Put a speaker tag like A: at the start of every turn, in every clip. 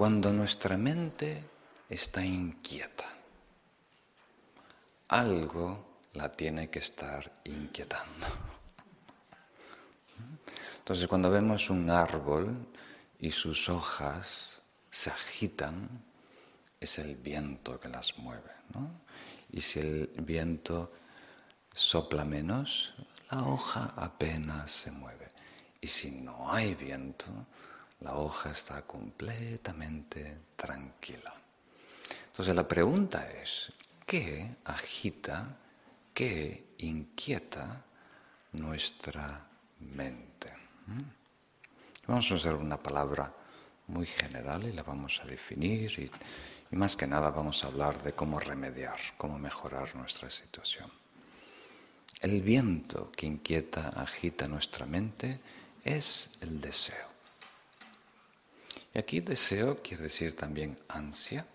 A: Cuando nuestra mente está inquieta, algo la tiene que estar inquietando. Entonces cuando vemos un árbol y sus hojas se agitan, es el viento que las mueve. Y si el viento sopla menos, la hoja apenas se mueve. Y si no hay viento, la hoja está completamente tranquila. Entonces la pregunta es, ¿qué agita, qué inquieta nuestra mente? ¿Mm? Vamos a usar una palabra muy general y la vamos a definir y, y más que nada vamos a hablar de cómo remediar, cómo mejorar nuestra situación. El viento que inquieta, agita nuestra mente es el deseo. Y aquí deseo quiere decir también ansia,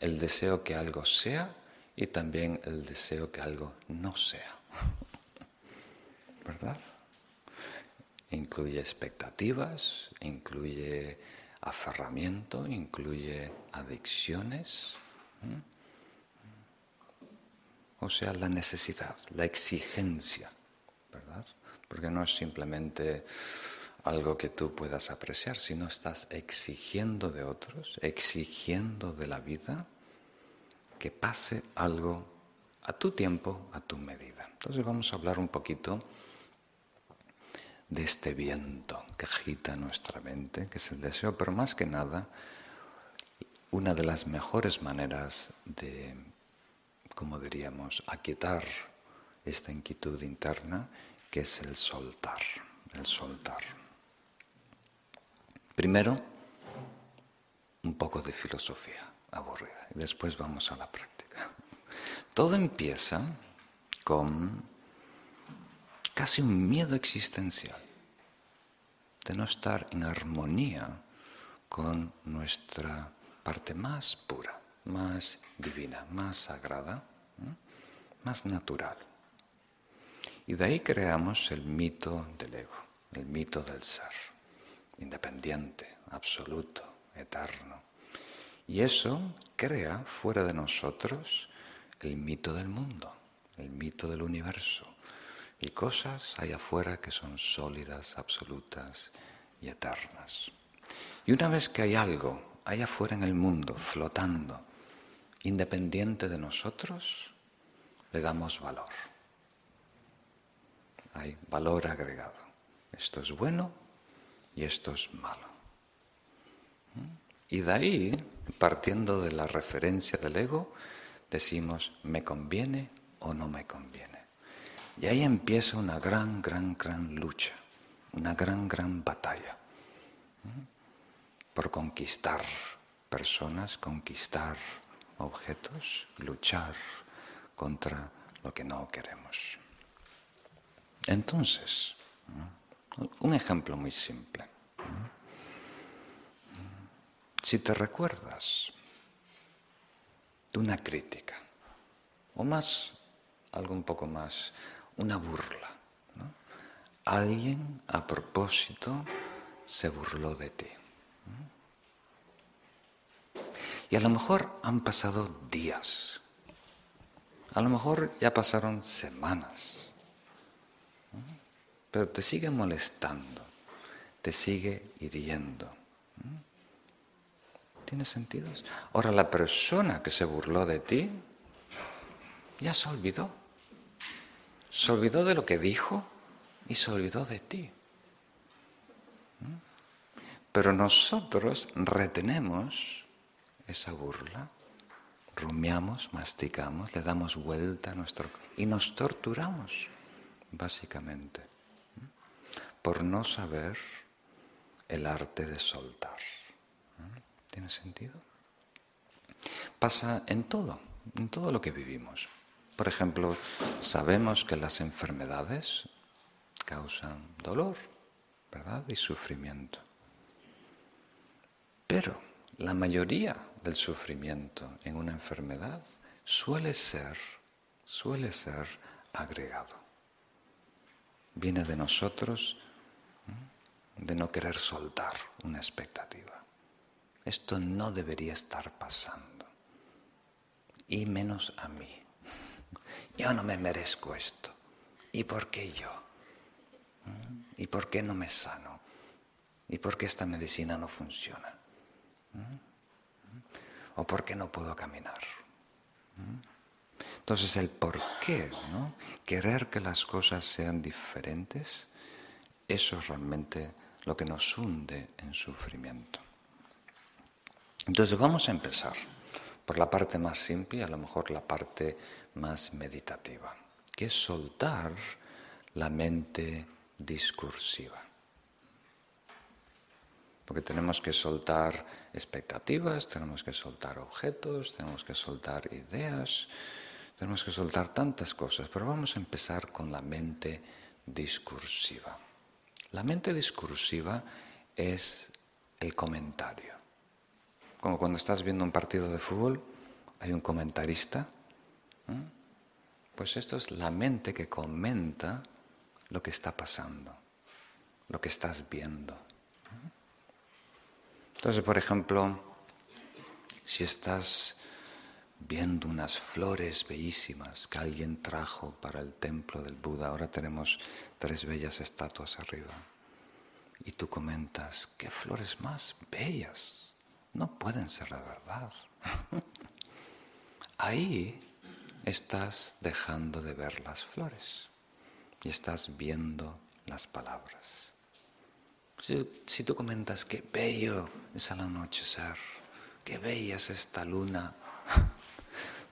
A: el deseo que algo sea y también el deseo que algo no sea. ¿Verdad? Incluye expectativas, incluye aferramiento, incluye adicciones. O sea, la necesidad, la exigencia, ¿verdad? Porque no es simplemente algo que tú puedas apreciar, sino estás exigiendo de otros, exigiendo de la vida que pase algo a tu tiempo, a tu medida. Entonces vamos a hablar un poquito de este viento que agita nuestra mente, que es el deseo, pero más que nada, una de las mejores maneras de, como diríamos, aquietar esta inquietud interna, que es el soltar, el soltar. Primero, un poco de filosofía aburrida y después vamos a la práctica. Todo empieza con casi un miedo existencial de no estar en armonía con nuestra parte más pura, más divina, más sagrada, más natural. Y de ahí creamos el mito del ego, el mito del ser, independiente, absoluto, eterno. Y eso crea fuera de nosotros el mito del mundo, el mito del universo, y cosas hay afuera que son sólidas, absolutas y eternas. Y una vez que hay algo allá afuera en el mundo flotando, independiente de nosotros, le damos valor. Hay valor agregado. Esto es bueno y esto es malo. Y de ahí, partiendo de la referencia del ego, decimos, ¿me conviene o no me conviene? Y ahí empieza una gran, gran, gran lucha, una gran, gran batalla por conquistar personas, conquistar objetos, luchar contra lo que no queremos. Entonces, un ejemplo muy simple. Si te recuerdas de una crítica, o más, algo un poco más una burla. Alguien a propósito se burló de ti. Y a lo mejor han pasado días, a lo mejor ya pasaron semanas, pero te sigue molestando, te sigue hiriendo. ¿Tiene sentido? Ahora la persona que se burló de ti ya se olvidó. Se olvidó de lo que dijo y se olvidó de ti. ¿Mm? Pero nosotros retenemos esa burla, rumiamos, masticamos, le damos vuelta a nuestro... y nos torturamos, básicamente, ¿Mm? Por no saber el arte de soltar. ¿Mm? ¿Tiene sentido? Pasa en todo, en todo lo que vivimos. Por ejemplo, sabemos que las enfermedades causan dolor, ¿verdad? Y sufrimiento. Pero la mayoría del sufrimiento en una enfermedad suele ser, suele ser agregado. Viene de nosotros de no querer soltar una expectativa. Esto no debería estar pasando. Y menos a mí. Yo no me merezco esto. ¿Y por qué yo? ¿Mm? ¿Y por qué no me sano? ¿Y por qué esta medicina no funciona? ¿Mm? ¿O por qué no puedo caminar? ¿Mm? Entonces el por qué, ¿no? querer que las cosas sean diferentes, eso es realmente lo que nos hunde en sufrimiento. Entonces vamos a empezar por la parte más simple y a lo mejor la parte más meditativa, que es soltar la mente discursiva. Porque tenemos que soltar expectativas, tenemos que soltar objetos, tenemos que soltar ideas, tenemos que soltar tantas cosas, pero vamos a empezar con la mente discursiva. La mente discursiva es el comentario. Como cuando estás viendo un partido de fútbol, hay un comentarista. Pues esto es la mente que comenta lo que está pasando, lo que estás viendo. Entonces, por ejemplo, si estás viendo unas flores bellísimas que alguien trajo para el templo del Buda. Ahora tenemos tres bellas estatuas arriba. Y tú comentas, qué flores más bellas. No pueden ser la verdad. Ahí estás dejando de ver las flores y estás viendo las palabras. Si, tú comentas, qué bello es el anochecer, qué bella es esta luna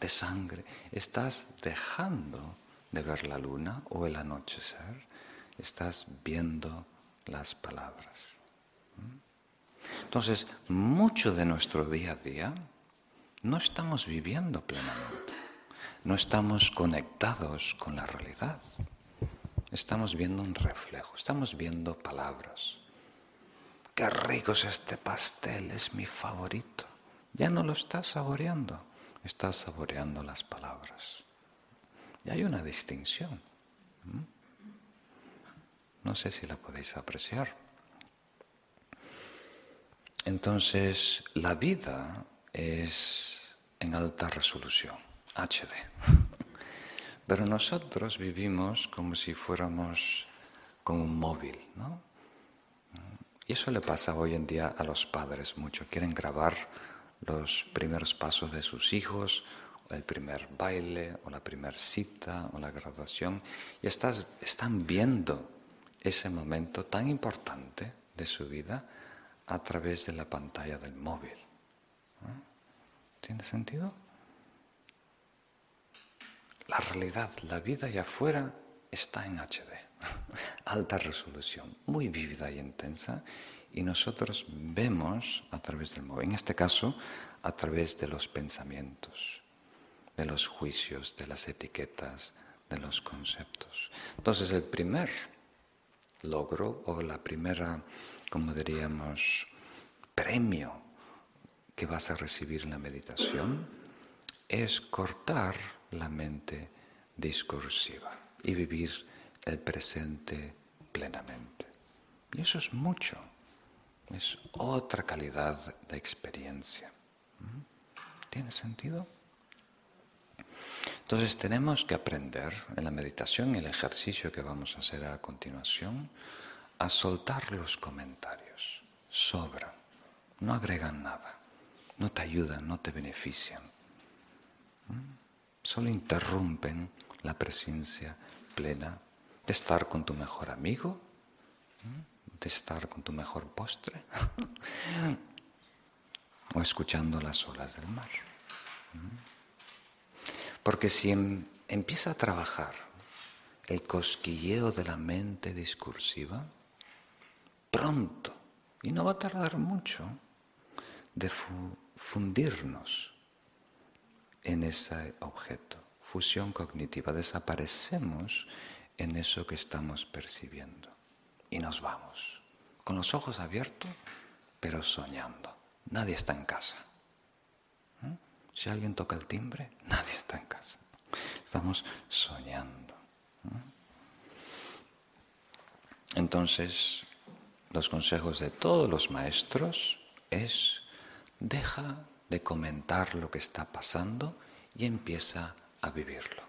A: de sangre. Estás dejando de ver la luna o el anochecer, estás viendo las palabras. ¿Mm? Entonces, mucho de nuestro día a día no estamos viviendo plenamente, no estamos conectados con la realidad. Estamos viendo un reflejo, estamos viendo palabras. Qué rico es este pastel, es mi favorito. Ya no lo estás saboreando estás saboreando las palabras. Y hay una distinción. No sé si la podéis apreciar. Entonces, la vida es en alta resolución, HD. Pero nosotros vivimos como si fuéramos con un móvil, ¿no? Y eso le pasa hoy en día a los padres mucho. Quieren grabar los primeros pasos de sus hijos, el primer baile, o la primera cita, o la graduación, y estás, están viendo ese momento tan importante de su vida a través de la pantalla del móvil. ¿Tiene sentido? La realidad, la vida allá afuera está en HD, alta resolución, muy vívida y intensa, y nosotros vemos a través del móvil, en este caso a través de los pensamientos, de los juicios, de las etiquetas, de los conceptos. Entonces el primer logro o la primera, como diríamos, premio que vas a recibir en la meditación es cortar la mente discursiva y vivir el presente plenamente. Y eso es mucho. Es otra calidad de experiencia. ¿Tiene sentido? Entonces tenemos que aprender en la meditación, el ejercicio que vamos a hacer a continuación, a soltar los comentarios. Sobran, no agregan nada, no te ayudan, no te benefician. Solo interrumpen la presencia plena de estar con tu mejor amigo. ¿Mm? de estar con tu mejor postre o escuchando las olas del mar. Porque si em, empieza a trabajar el cosquilleo de la mente discursiva, pronto, y no va a tardar mucho, de fundirnos en ese objeto, fusión cognitiva, desaparecemos en eso que estamos percibiendo y nos vamos, con los ojos abiertos, pero soñando. Nadie está en casa. ¿Mm? Si alguien toca el timbre, nadie está en casa. Estamos soñando. ¿Mm? Entonces, los consejos de todos los maestros es deja de comentar lo que está pasando y empieza a vivirlo.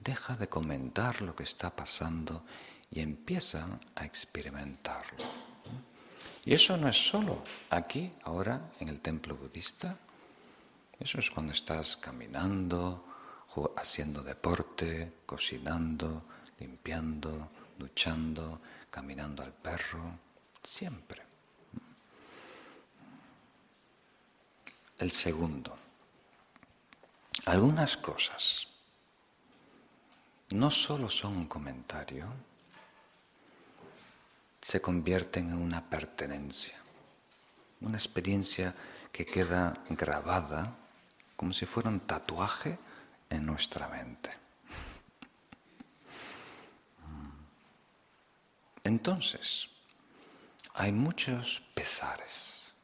A: Deja de comentar lo que está pasando y empieza a experimentarlo. Y eso no es solo aquí, ahora, en el templo budista. Eso es cuando estás caminando, haciendo deporte, cocinando, limpiando, duchando, caminando al perro, siempre. El segundo, algunas cosas no solo son un comentario, se convierten en una pertenencia, una experiencia que queda grabada como si fuera un tatuaje en nuestra mente. Entonces, hay muchos pesares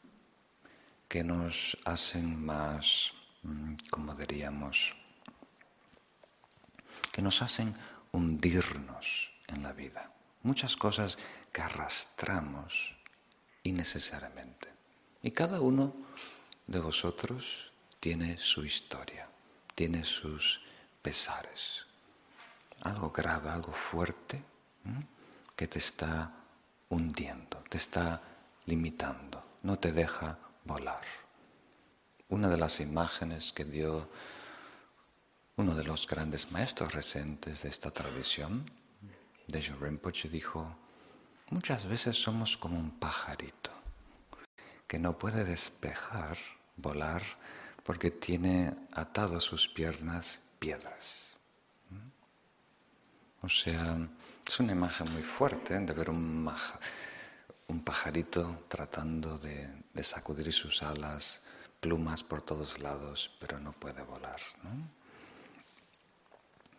A: que nos hacen más, mm, como diríamos, que nos hacen hundirnos en la vida. Muchas cosas que arrastramos innecesariamente. Y cada uno de vosotros tiene su historia, tiene sus pesares. Algo grave, algo fuerte que te está hundiendo, te está limitando, no te deja volar. Una de las imágenes que dio uno de los grandes maestros recientes de esta tradición, de Rinpoche, dijo, muchas veces somos como un pajarito que no puede despejar, volar, porque tiene atado a sus piernas piedras. O sea, es una imagen muy fuerte de ver un, pajarito tratando de, sacudir sus alas, plumas por todos lados, pero no puede volar.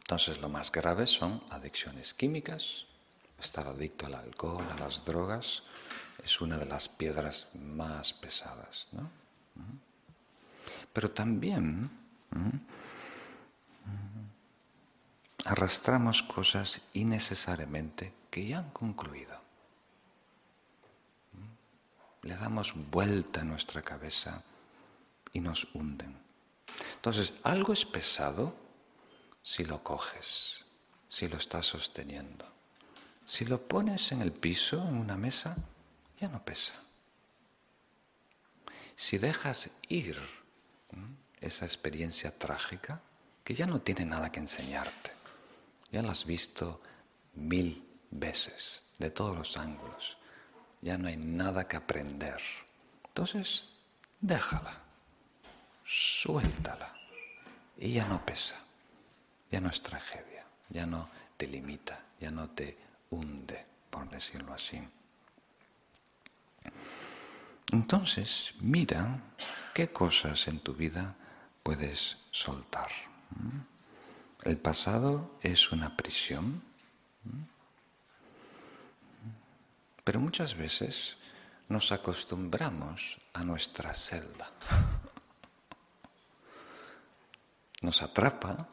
A: Entonces lo más grave son adicciones químicas, estar adicto al alcohol, a las drogas, es una de las piedras más pesadas. Pero también arrastramos cosas innecesariamente que ya han concluido. Le damos vuelta a nuestra cabeza y nos hunden. Entonces, algo es pesado si lo coges, si lo estás sosteniendo. Si lo pones en el piso, en una mesa, ya no pesa. Si dejas ir esa experiencia trágica, que ya no tiene nada que enseñarte, ya la has visto mil veces, de todos los ángulos. Ya no hay nada que aprender. Entonces, déjala, suéltala. Y ya no pesa, ya no es tragedia, ya no te limita, ya no te hunde, por decirlo así. Entonces, mira qué cosas en tu vida puedes soltar. El pasado es una prisión, pero muchas veces nos acostumbramos a nuestra celda. Nos atrapa,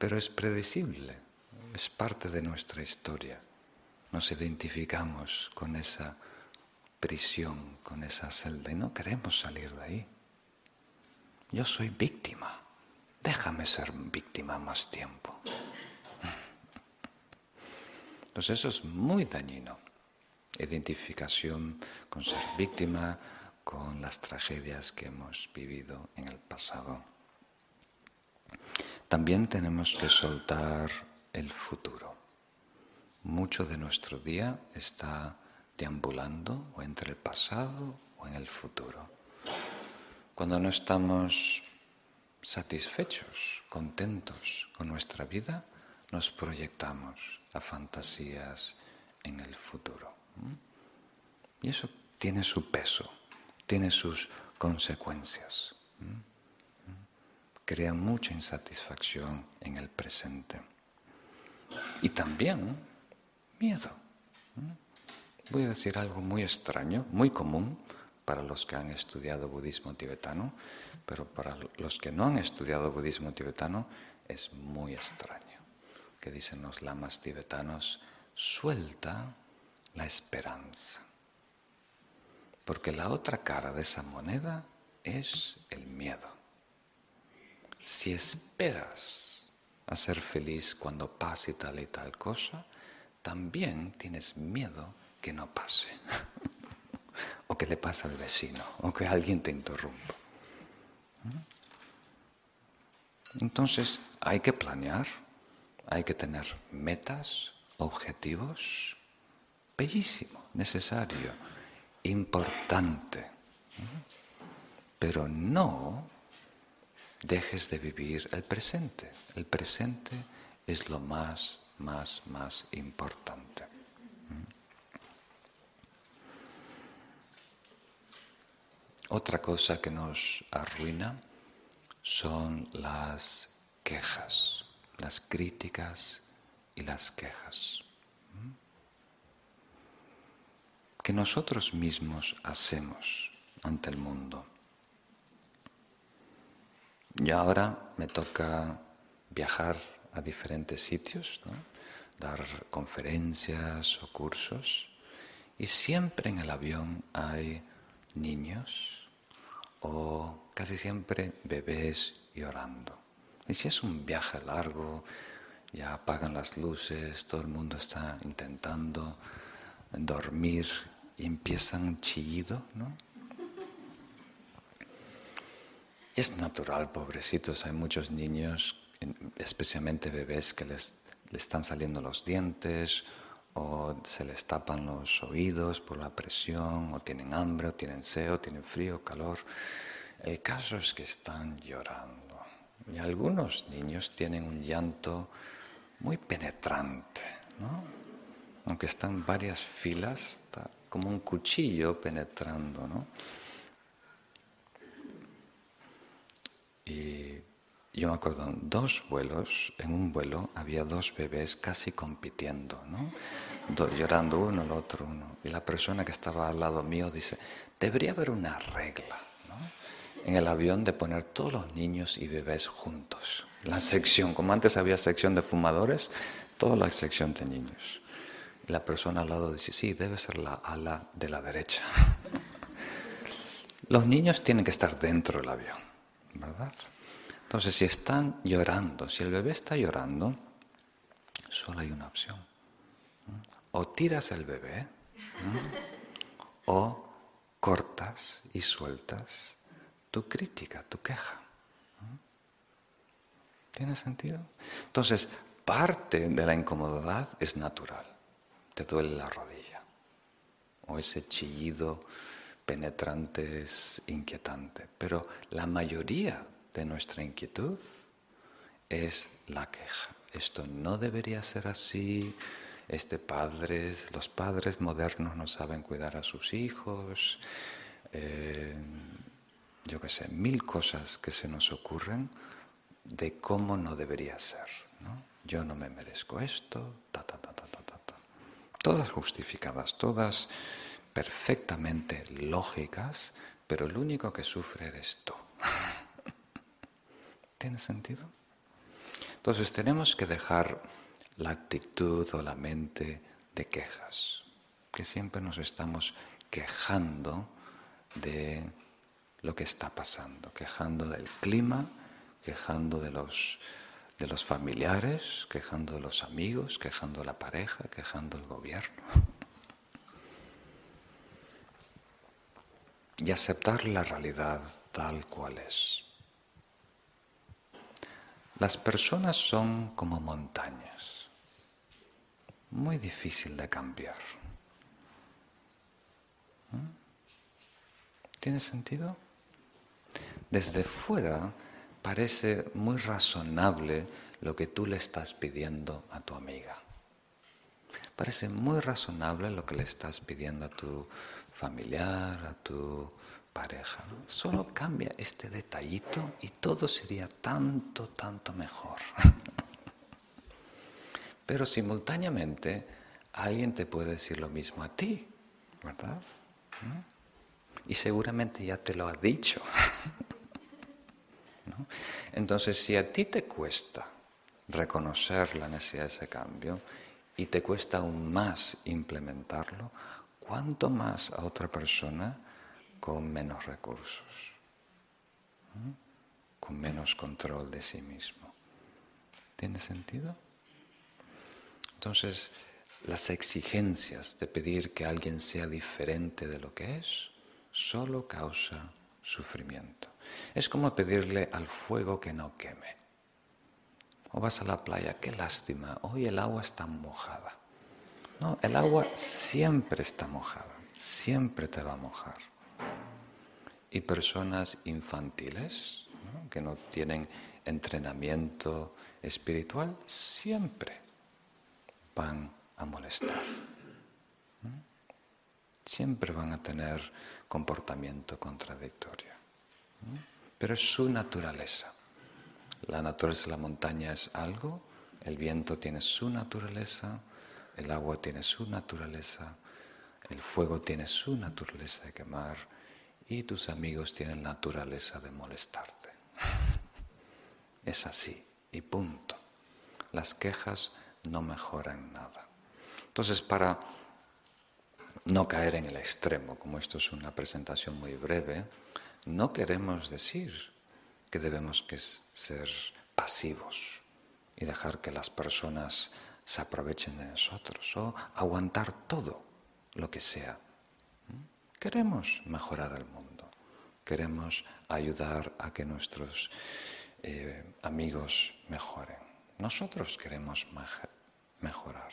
A: pero es predecible, es parte de nuestra historia. Nos identificamos con esa prisión, con esa celda y no queremos salir de ahí. Yo soy víctima déjame ser víctima más tiempo. Entonces eso es muy dañino. Identificación con ser víctima, con las tragedias que hemos vivido en el pasado. También tenemos que soltar el futuro. Mucho de nuestro día está deambulando o entre el pasado o en el futuro. Cuando no estamos satisfechos, contentos con nuestra vida, nos proyectamos a fantasías en el futuro. Y eso tiene su peso, tiene sus consecuencias. Crea mucha insatisfacción en el presente. Y también miedo. Voy a decir algo muy extraño, muy común para los que han estudiado budismo tibetano, pero para los que no han estudiado budismo tibetano es muy extraño. Que dicen los lamas tibetanos, suelta la esperanza. Porque la otra cara de esa moneda es el miedo. Si esperas a ser feliz cuando pase tal y tal cosa, también tienes miedo que no pase. o que le pase al vecino, o que alguien te interrumpa. Entonces hay que planear, hay que tener metas, objetivos, bellísimo, necesario, importante. Pero no dejes de vivir el presente. El presente es lo más, más, más importante. Otra cosa que nos arruina son las quejas, las críticas y las quejas. Que nosotros mismos hacemos ante el mundo. Y ahora me toca viajar a diferentes sitios, dar conferencias o cursos, y siempre en el avión hay niños o casi siempre bebés llorando. Y si es un viaje largo, ya apagan las luces, todo el mundo está intentando dormir y empiezan un chillido, ¿no? Y es natural, pobrecitos, hay muchos niños, especialmente bebés, que les, están saliendo los dientes o se les tapan los oídos por la presión, o tienen hambre, o tienen sed, o tienen frío, calor. El caso es que están llorando. Y algunos niños tienen un llanto muy penetrante, ¿no? Aunque están varias filas, está como un cuchillo penetrando, ¿no? Y yo me acuerdo, dos vuelos, en un vuelo había dos bebés casi compitiendo, ¿no? llorando uno, el otro uno. Y la persona que estaba al lado mío dice, debería haber una regla ¿no? en el avión de poner todos los niños y bebés juntos. La sección, como antes había sección de fumadores, toda la sección de niños. Y la persona al lado dice, sí, debe ser la ala de la derecha. los niños tienen que estar dentro del avión, ¿verdad? Entonces, si están llorando, si el bebé está llorando, solo hay una opción. O tiras el bebé, o cortas y sueltas tu crítica, tu queja. ¿Tiene sentido? Entonces, parte de la incomodidad es natural. Te duele la rodilla. O ese chillido penetrante es inquietante. Pero la mayoría de nuestra inquietud es la queja. Esto no debería ser así. Este los padres modernos no saben cuidar a sus hijos. Eh, yo qué sé, mil cosas que se nos ocurren de cómo no debería ser. Yo no me merezco esto, ta, ta, ta, ta, ta, ta. Todas justificadas, todas perfectamente lógicas, pero el único que sufre eres tú. ¿Tiene sentido? Entonces tenemos que dejar la actitud o la mente de quejas, que siempre nos estamos quejando de lo que está pasando, quejando del clima, quejando de los, de los familiares, quejando de los amigos, quejando de la pareja, quejando del gobierno. Y aceptar la realidad tal cual es. Las personas son como montañas, muy difícil de cambiar. ¿Mm? ¿Tiene sentido? Desde fuera parece muy razonable lo que tú le estás pidiendo a tu amiga. Parece muy razonable lo que le estás pidiendo a tu familiar, a tu pareja. Solo cambia este detallito y todo sería tanto, tanto mejor. Pero simultáneamente alguien te puede decir lo mismo a ti, ¿verdad? Y seguramente ya te lo ha dicho. Entonces, si a ti te cuesta reconocer la necesidad de ese cambio y te cuesta aún más implementarlo, ¿cuánto más a otra persona con menos recursos, con menos control de sí mismo. ¿Tiene sentido? Entonces, las exigencias de pedir que alguien sea diferente de lo que es solo causa sufrimiento. Es como pedirle al fuego que no queme. O vas a la playa, qué lástima, hoy el agua está mojada. No, el agua siempre está mojada, siempre te va a mojar. Y personas infantiles que no tienen entrenamiento espiritual siempre van a molestar. Siempre van a tener comportamiento contradictorio. Pero es su naturaleza. La naturaleza de la montaña es algo, el viento tiene su naturaleza, el agua tiene su naturaleza, el fuego tiene su naturaleza de quemar y tus amigos tienen naturaleza de molestarte. Es así y punto. Las quejas no mejoran nada. Entonces, para no caer en el extremo, como esto es una presentación muy breve, no queremos decir que debemos ser pasivos y dejar que las personas se aprovechen de nosotros o aguantar todo lo que sea. ¿Mm? Queremos mejorar el mundo, queremos ayudar a que nuestros eh, amigos mejoren. Nosotros queremos mejorar.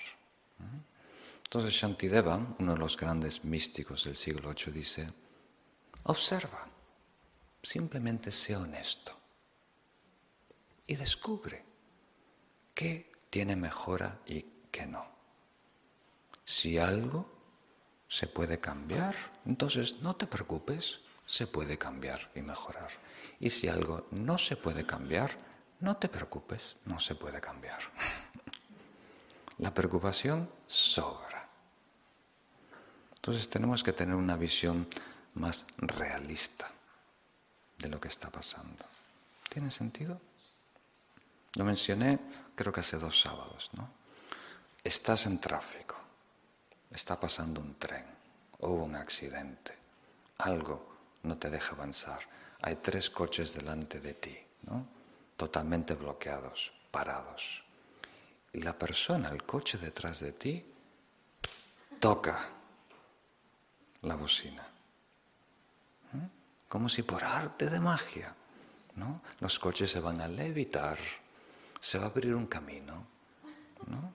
A: ¿Mm? Entonces Shantideva, uno de los grandes místicos del siglo VIII, dice, observa, simplemente sé honesto y descubre qué tiene mejora y qué no. Si algo se puede cambiar, entonces no te preocupes, se puede cambiar y mejorar. Y si algo no se puede cambiar, no te preocupes, no se puede cambiar. La preocupación sobra. Entonces tenemos que tener una visión más realista de lo que está pasando. ¿Tiene sentido? Lo mencioné creo que hace dos sábados, ¿no? Estás en tráfico, está pasando un tren, hubo un accidente, algo no te deja avanzar, hay tres coches delante de ti, ¿no? Totalmente bloqueados, parados. Y la persona, el coche detrás de ti, toca la bocina. ¿Mm? Como si por arte de magia, ¿no? Los coches se van a levitar, se va a abrir un camino, ¿no?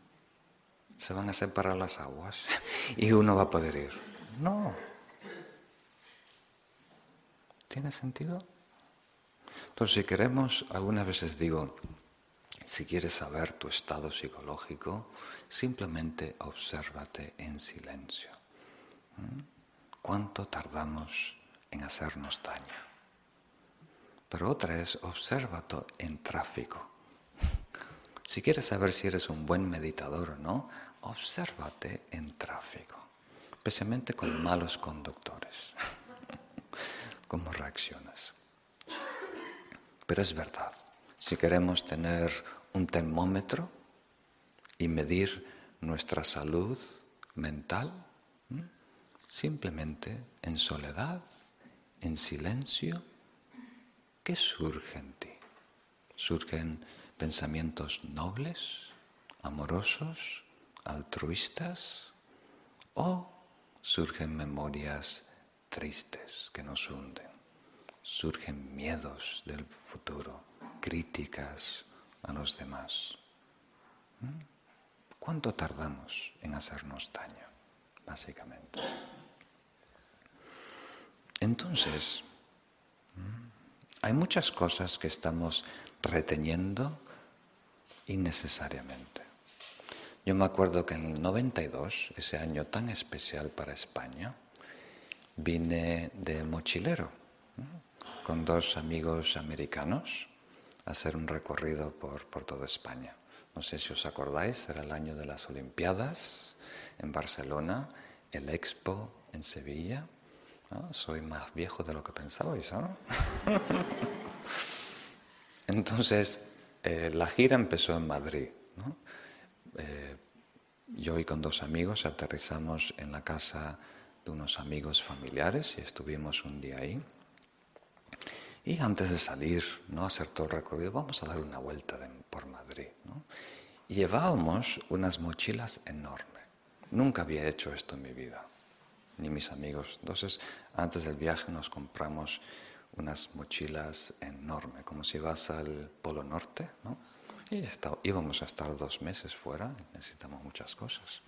A: Se van a separar las aguas y uno va a poder ir. No. ¿Tiene sentido? Entonces, si queremos, algunas veces digo, si quieres saber tu estado psicológico, simplemente obsérvate en silencio. Cuánto tardamos en hacernos daño. Pero otra es, obsérvate en tráfico. Si quieres saber si eres un buen meditador o no, obsérvate en tráfico, especialmente con malos conductores. ¿Cómo reaccionas? Pero es verdad, si queremos tener un termómetro y medir nuestra salud mental, simplemente en soledad, en silencio, ¿qué surge en ti? ¿Surgen pensamientos nobles, amorosos, altruistas? ¿O surgen memorias tristes que nos hunden? ¿Surgen miedos del futuro, críticas a los demás? ¿Mm? ¿Cuánto tardamos en hacernos daño, básicamente? Entonces, hay muchas cosas que estamos reteniendo innecesariamente. Yo me acuerdo que en el 92, ese año tan especial para España, vine de mochilero con dos amigos americanos a hacer un recorrido por, por toda España. No sé si os acordáis, era el año de las Olimpiadas en Barcelona, el Expo en Sevilla soy más viejo de lo que pensabais, ¿no? Entonces, eh, la gira empezó en Madrid. Eh, yo y con dos amigos aterrizamos en la casa de unos amigos familiares y estuvimos un día ahí. Y antes de salir, no hacer todo el recorrido, vamos a dar una vuelta por Madrid. Y llevábamos unas mochilas enormes. Nunca había hecho esto en mi vida, ni mis amigos. Entonces, antes del viaje nos compramos unas mochilas enormes, como si vas al Polo Norte, ¿no? Y íbamos a estar dos meses fuera, necesitamos muchas cosas.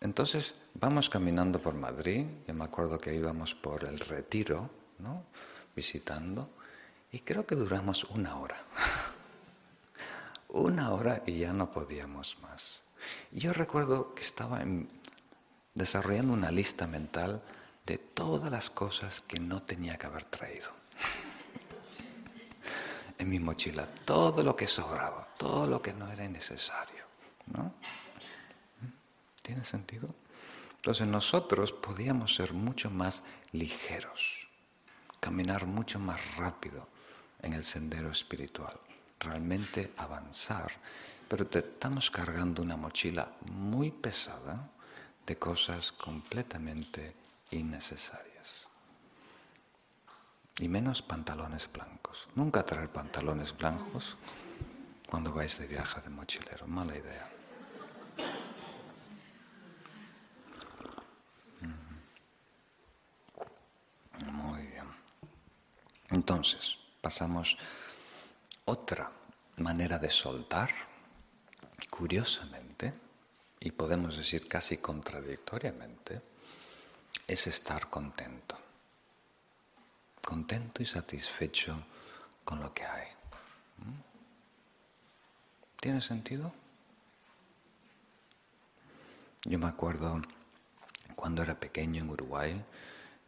A: Entonces, vamos caminando por Madrid, yo me acuerdo que íbamos por el Retiro, ¿no? visitando y creo que duramos una hora. una hora y ya no podíamos más. yo recuerdo que estaba desarrollando una lista mental de todas las cosas que no tenía que haber traído. en mi mochila, todo lo que sobraba, todo lo que no era necesario. ¿no? ¿Tiene sentido? Entonces nosotros podíamos ser mucho más ligeros caminar mucho más rápido en el sendero espiritual, realmente avanzar, pero te estamos cargando una mochila muy pesada de cosas completamente innecesarias. Y menos pantalones blancos. Nunca traer pantalones blancos cuando vais de viaje de mochilero. Mala idea. Entonces, pasamos otra manera de soltar, curiosamente, y podemos decir casi contradictoriamente, es estar contento. Contento y satisfecho con lo que hay. ¿Mm? ¿Tiene sentido? Yo me acuerdo cuando era pequeño en Uruguay,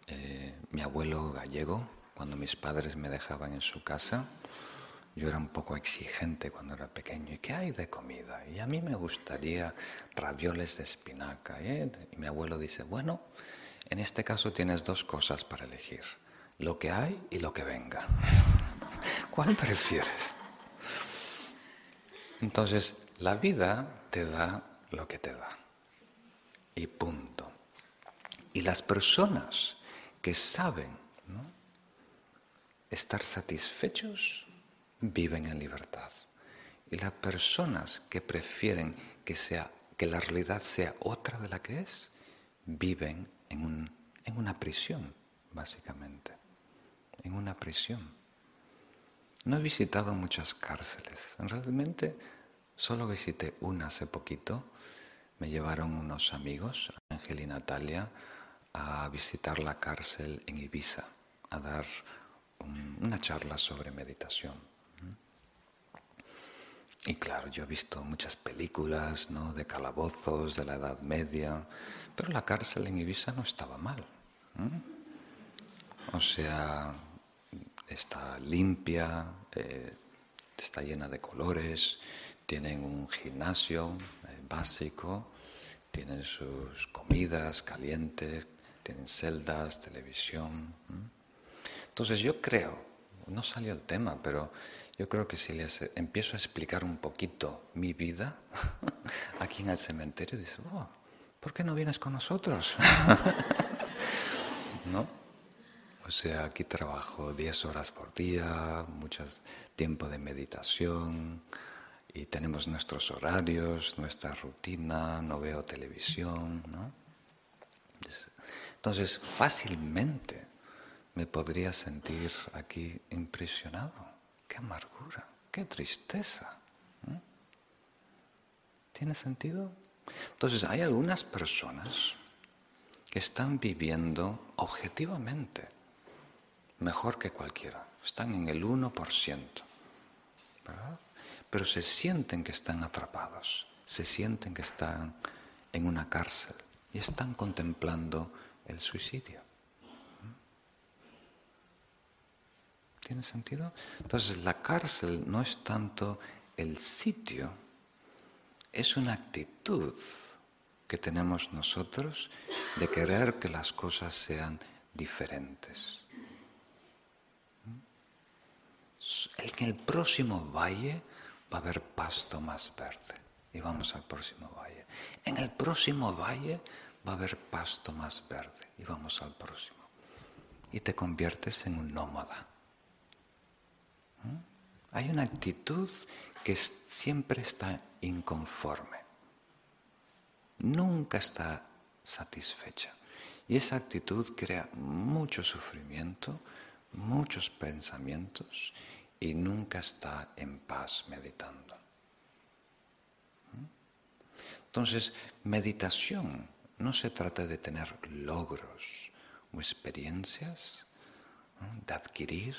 A: eh, mi abuelo gallego, cuando mis padres me dejaban en su casa, yo era un poco exigente cuando era pequeño. ¿Y qué hay de comida? Y a mí me gustaría ravioles de espinaca. ¿eh? Y mi abuelo dice, bueno, en este caso tienes dos cosas para elegir. Lo que hay y lo que venga. ¿Cuál prefieres? Entonces, la vida te da lo que te da. Y punto. Y las personas que saben estar satisfechos, viven en libertad. Y las personas que prefieren que, sea, que la realidad sea otra de la que es, viven en, un, en una prisión, básicamente. En una prisión. No he visitado muchas cárceles. Realmente solo visité una hace poquito. Me llevaron unos amigos, Ángel y Natalia, a visitar la cárcel en Ibiza, a dar una charla sobre meditación. Y claro, yo he visto muchas películas ¿no? de calabozos de la Edad Media, pero la cárcel en Ibiza no estaba mal. O sea, está limpia, eh, está llena de colores, tienen un gimnasio eh, básico, tienen sus comidas calientes, tienen celdas, televisión. Entonces yo creo, no salió el tema, pero yo creo que si les empiezo a explicar un poquito mi vida aquí en el cementerio, dice, oh, ¿por qué no vienes con nosotros? ¿No? O sea, aquí trabajo 10 horas por día, mucho tiempo de meditación y tenemos nuestros horarios, nuestra rutina, no veo televisión, ¿no? Entonces, fácilmente me podría sentir aquí impresionado. Qué amargura, qué tristeza. ¿Tiene sentido? Entonces hay algunas personas que están viviendo objetivamente mejor que cualquiera. Están en el 1%, ¿verdad? Pero se sienten que están atrapados, se sienten que están en una cárcel y están contemplando el suicidio. ¿Tiene sentido? Entonces la cárcel no es tanto el sitio, es una actitud que tenemos nosotros de querer que las cosas sean diferentes. En el próximo valle va a haber pasto más verde. Y vamos al próximo valle. En el próximo valle va a haber pasto más verde y vamos al próximo. Y te conviertes en un nómada. Hay una actitud que siempre está inconforme. Nunca está satisfecha. Y esa actitud crea mucho sufrimiento, muchos pensamientos y nunca está en paz meditando. ¿Mm? Entonces, meditación no se trata de tener logros o experiencias, de adquirir,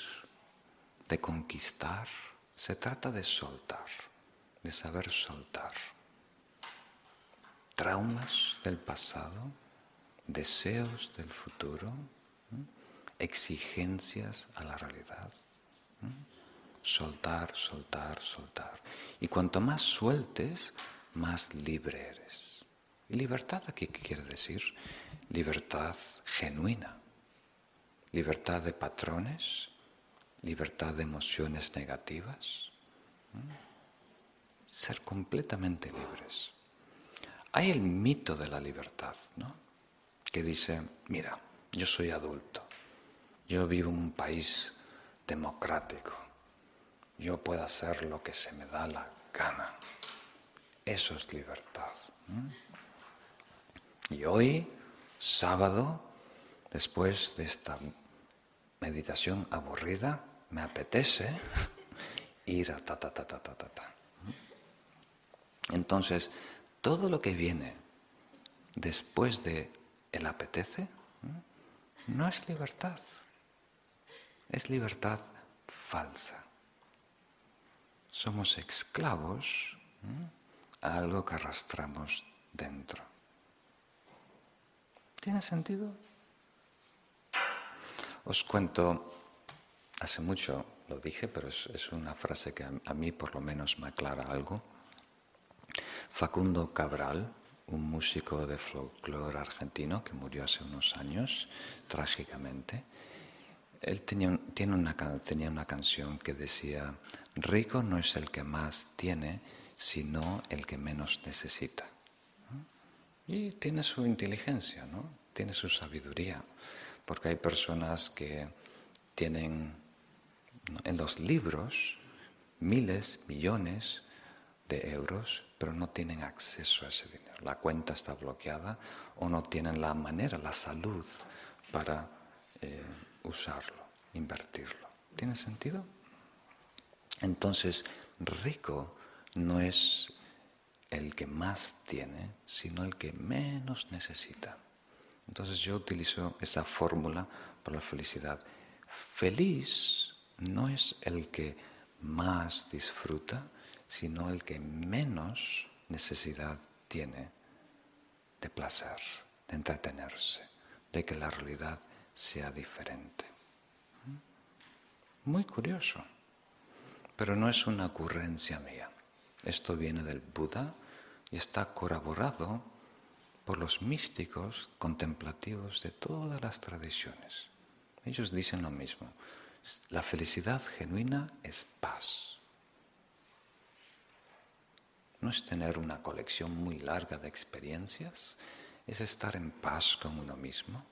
A: de conquistar, se trata de soltar, de saber soltar. Traumas del pasado, deseos del futuro, exigencias a la realidad. Soltar, soltar, soltar. Y cuanto más sueltes, más libre eres. ¿Y libertad aquí qué quiere decir? Libertad genuina. Libertad de patrones, libertad de emociones negativas. Ser completamente libres. Hay el mito de la libertad, ¿no? que dice, mira, yo soy adulto, yo vivo en un país democrático, yo puedo hacer lo que se me da la gana. Eso es libertad. Y hoy, sábado, después de esta meditación aburrida, me apetece ir a ta ta ta ta ta ta. ta. Entonces, todo lo que viene después de el apetece, no es libertad, es libertad falsa. Somos esclavos a algo que arrastramos dentro. ¿Tiene sentido? Os cuento, hace mucho lo dije, pero es, una frase que a mí por lo menos me aclara algo. Facundo Cabral, un músico de folclore argentino que murió hace unos años, trágicamente. Él tenía, una, tenía una canción que decía, rico no es el que más tiene, sino el que menos necesita. Y tiene su inteligencia, ¿no? tiene su sabiduría, porque hay personas que tienen en los libros miles, millones de euros, pero no tienen acceso a ese dinero la cuenta está bloqueada o no tienen la manera, la salud para eh, usarlo, invertirlo. ¿Tiene sentido? Entonces, rico no es el que más tiene, sino el que menos necesita. Entonces yo utilizo esa fórmula para la felicidad. Feliz no es el que más disfruta, sino el que menos necesidad tiene de placer, de entretenerse, de que la realidad sea diferente. Muy curioso, pero no es una ocurrencia mía. Esto viene del Buda y está corroborado por los místicos contemplativos de todas las tradiciones. Ellos dicen lo mismo. La felicidad genuina es paz no es tener una colección muy larga de experiencias, es estar en paz con uno mismo,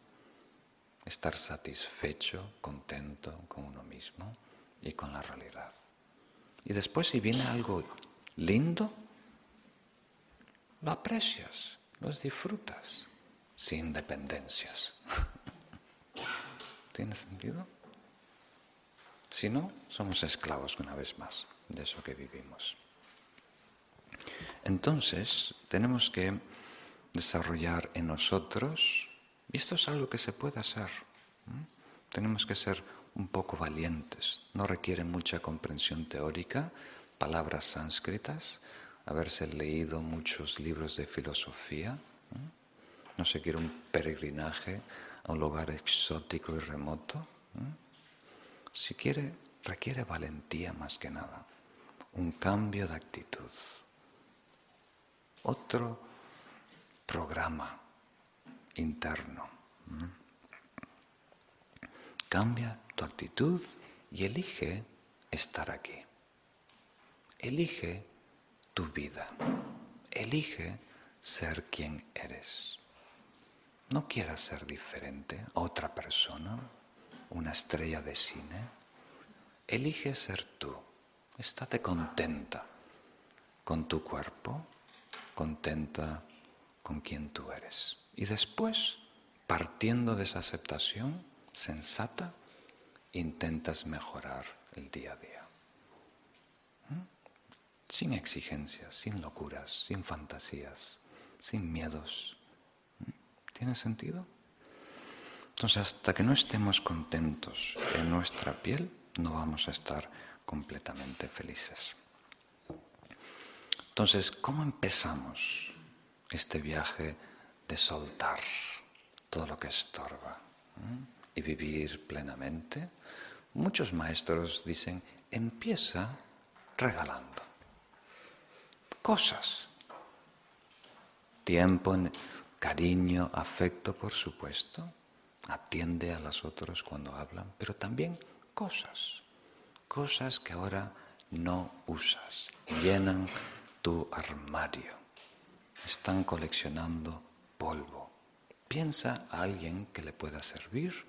A: estar satisfecho, contento con uno mismo y con la realidad. Y después si viene algo lindo, lo aprecias, lo disfrutas, sin dependencias. ¿Tiene sentido? Si no, somos esclavos una vez más de eso que vivimos. Entonces, tenemos que desarrollar en nosotros, y esto es algo que se puede hacer, tenemos que ser un poco valientes, no requiere mucha comprensión teórica, palabras sánscritas, haberse leído muchos libros de filosofía, no se quiere un peregrinaje a un lugar exótico y remoto. Si quiere, requiere valentía más que nada, un cambio de actitud otro programa interno. Cambia tu actitud y elige estar aquí. Elige tu vida. Elige ser quien eres. No quieras ser diferente a otra persona, una estrella de cine. Elige ser tú. Estate contenta con tu cuerpo, contenta con quien tú eres. Y después, partiendo de esa aceptación sensata, intentas mejorar el día a día. ¿Mm? Sin exigencias, sin locuras, sin fantasías, sin miedos. ¿Mm? ¿Tiene sentido? Entonces, hasta que no estemos contentos en nuestra piel, no vamos a estar completamente felices. Entonces, ¿cómo empezamos este viaje de soltar todo lo que estorba y vivir plenamente? Muchos maestros dicen, empieza regalando cosas. Tiempo, cariño, afecto, por supuesto. Atiende a los otros cuando hablan, pero también cosas. Cosas que ahora no usas. Llenan tu armario. Están coleccionando polvo. Piensa a alguien que le pueda servir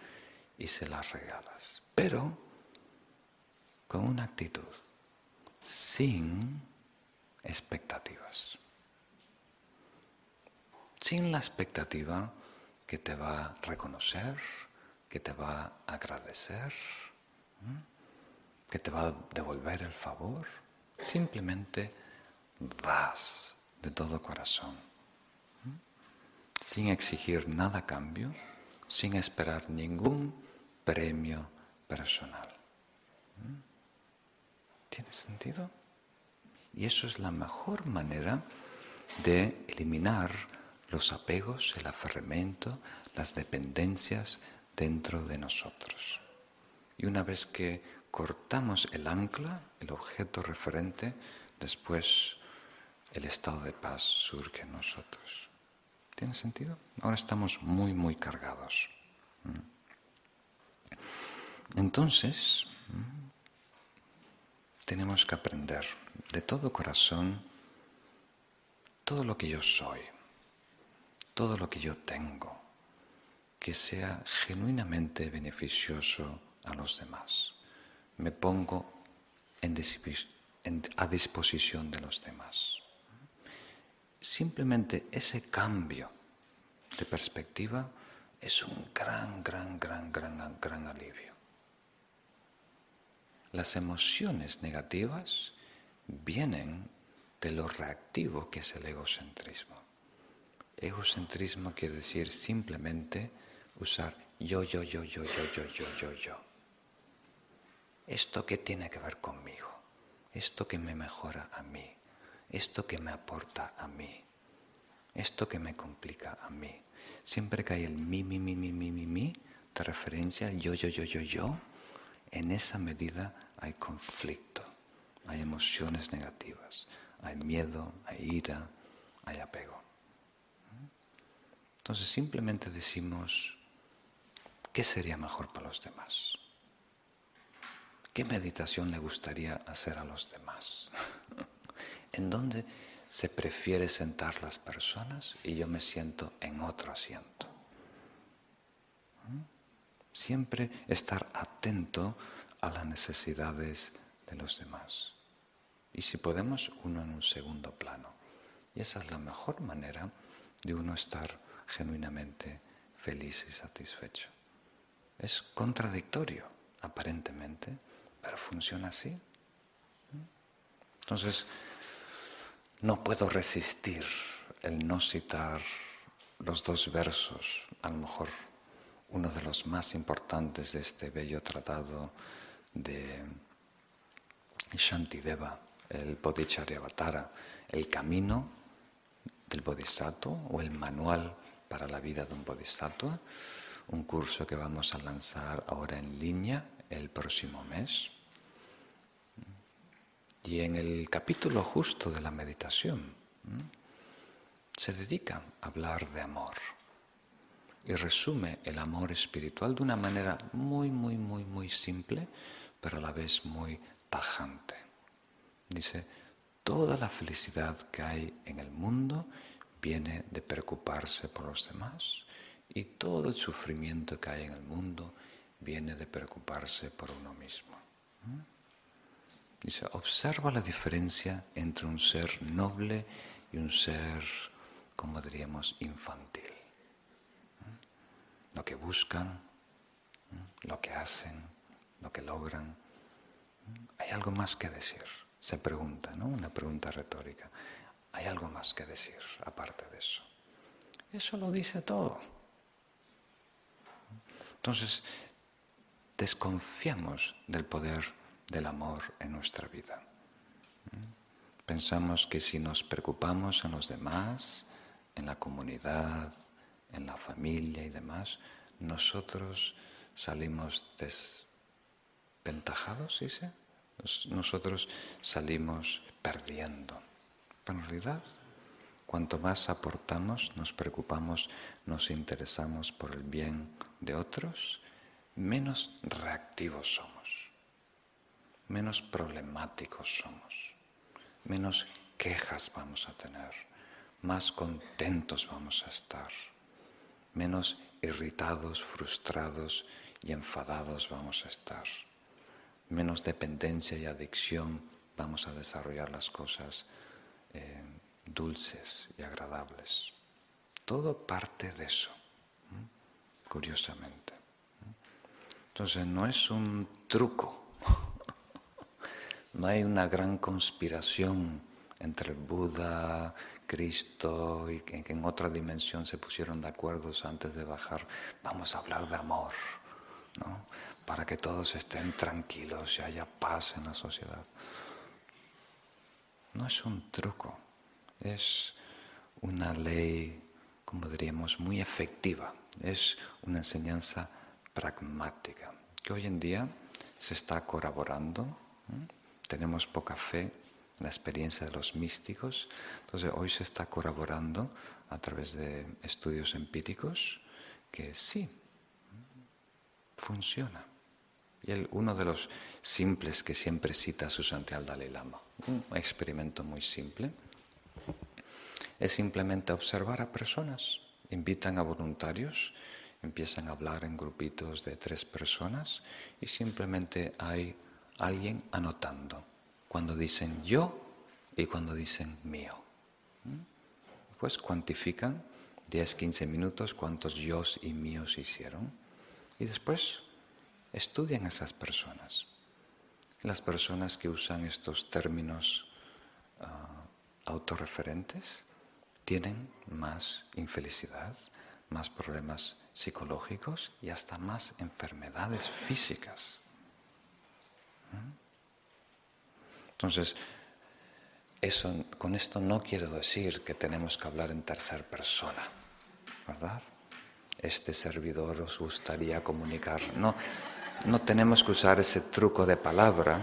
A: y se las regalas. Pero con una actitud, sin expectativas. Sin la expectativa que te va a reconocer, que te va a agradecer, que te va a devolver el favor. Simplemente das de todo corazón, sin exigir nada a cambio, sin esperar ningún premio personal. ¿Tiene sentido? Y eso es la mejor manera de eliminar los apegos, el aferramiento, las dependencias dentro de nosotros. Y una vez que cortamos el ancla, el objeto referente, después el estado de paz surge en nosotros. ¿Tiene sentido? Ahora estamos muy, muy cargados. ¿Mm? Entonces, ¿Mm? tenemos que aprender de todo corazón todo lo que yo soy, todo lo que yo tengo, que sea genuinamente beneficioso a los demás. Me pongo a disposición de los demás simplemente ese cambio de perspectiva es un gran, gran, gran, gran, gran alivio. Las emociones negativas vienen de lo reactivo que es el egocentrismo. Egocentrismo quiere decir simplemente usar yo, yo, yo, yo, yo, yo, yo, yo, yo. ¿Esto qué tiene que ver conmigo? ¿Esto que me mejora a mí? esto que me aporta a mí, esto que me complica a mí. Siempre que hay el mi, mi, mi, mi, mi, mi, mi, de referencia, yo, yo, yo, yo, yo, en esa medida hay conflicto, hay emociones negativas, hay miedo, hay ira, hay apego. Entonces simplemente decimos, ¿qué sería mejor para los demás? ¿Qué meditación le gustaría hacer a los demás? en donde se prefiere sentar las personas y yo me siento en otro asiento. ¿Mm? Siempre estar atento a las necesidades de los demás. Y si podemos, uno en un segundo plano. Y esa es la mejor manera de uno estar genuinamente feliz y satisfecho. Es contradictorio, aparentemente, pero funciona así. Entonces, no puedo resistir el no citar los dos versos, a lo mejor uno de los más importantes de este bello tratado de Shantideva, el Bodhicharyavatara, el camino del Bodhisattva o el manual para la vida de un Bodhisattva, un curso que vamos a lanzar ahora en línea el próximo mes. Y en el capítulo justo de la meditación se dedica a hablar de amor y resume el amor espiritual de una manera muy, muy, muy, muy simple, pero a la vez muy tajante. Dice, toda la felicidad que hay en el mundo viene de preocuparse por los demás Y todo el sufrimiento que hay en el mundo viene de preocuparse por uno mismo. Dice, observa la diferencia entre un ser noble y un ser, como diríamos, infantil. Lo que buscan, lo que hacen, lo que logran. Hay algo más que decir, se pregunta, ¿no? Una pregunta retórica. Hay algo más que decir aparte de eso. Eso lo dice todo. Entonces, desconfiamos del poder del amor en nuestra vida. Pensamos que si nos preocupamos en los demás, en la comunidad, en la familia y demás, nosotros salimos desventajados, ¿sí? Nosotros salimos perdiendo. Pero en realidad, cuanto más aportamos, nos preocupamos, nos interesamos por el bien de otros, menos reactivos somos, menos problemáticos somos, menos quejas vamos a tener, más contentos vamos a estar, menos irritados, frustrados y enfadados vamos a estar, menos dependencia y adicción vamos a desarrollar las cosas eh, dulces y agradables. Todo parte de eso, curiosamente. Entonces no es un truco, no hay una gran conspiración entre Buda, Cristo y que en otra dimensión se pusieron de acuerdo antes de bajar, vamos a hablar de amor, ¿no? para que todos estén tranquilos y haya paz en la sociedad. No es un truco, es una ley, como diríamos, muy efectiva, es una enseñanza pragmática, que hoy en día se está corroborando. Tenemos poca fe en la experiencia de los místicos, entonces hoy se está corroborando a través de estudios empíricos que sí, funciona. Y uno de los simples que siempre cita su santidad Dalai Lama, un experimento muy simple, es simplemente observar a personas, invitan a voluntarios empiezan a hablar en grupitos de tres personas y simplemente hay alguien anotando cuando dicen yo y cuando dicen mío. ¿Mm? Pues cuantifican 10, 15 minutos cuántos yo y míos hicieron y después estudian a esas personas. Las personas que usan estos términos ah, autorreferentes tienen más infelicidad, más problemas psicológicos y hasta más enfermedades físicas. ¿Mm? Entonces, eso, con esto no quiero decir que tenemos que hablar en tercera persona, ¿verdad? Este servidor os gustaría comunicar. No, no tenemos que usar ese truco de palabra,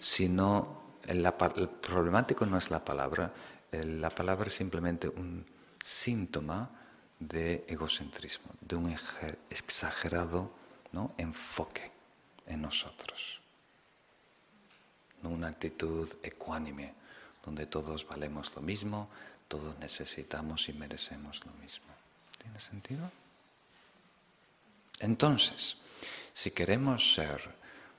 A: sino el, el problemático no es la palabra, la palabra es simplemente un síntoma de egocentrismo, de un exagerado enfoque en nosotros. ¿no? Una actitud ecuánime, donde todos valemos lo mismo, todos necesitamos y merecemos lo mismo. ¿Tiene sentido? Entonces, si queremos ser